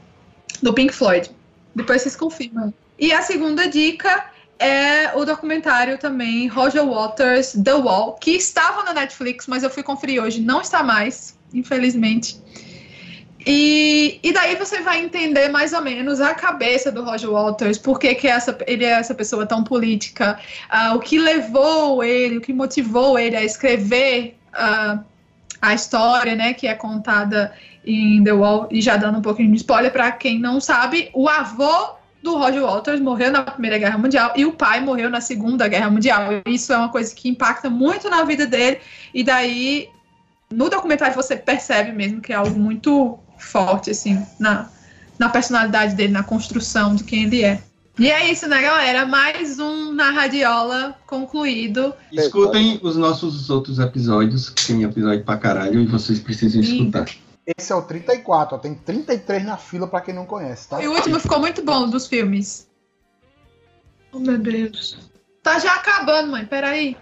do Pink Floyd. Depois vocês confirmam. E a segunda dica é o documentário também Roger Waters The Wall, que estava na Netflix, mas eu fui conferir hoje, não está mais, infelizmente. E, e daí você vai entender mais ou menos a cabeça do Roger Waters, por que, que essa, ele é essa pessoa tão política, ah, o que levou ele, o que motivou ele a escrever ah, a história, né, que é contada em The Wall, e já dando um pouquinho de spoiler para quem não sabe, o avô do Roger Waters morreu na Primeira Guerra Mundial e o pai morreu na Segunda Guerra Mundial. Isso é uma coisa que impacta muito na vida dele, e daí no documentário você percebe mesmo que é algo muito forte, assim, na, na personalidade dele, na construção de quem ele é. E é isso, né, galera? Mais um na Radiola concluído. Escutem os nossos outros episódios, que tem episódio pra caralho, e vocês precisam Sim. escutar. Esse é o 34, ó, tem 33 na fila para quem não conhece, tá? E o último ficou muito bom dos filmes. Oh, meu Deus. Tá já acabando, mãe, peraí.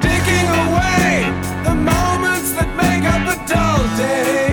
Taking away the moments that make up a dull day.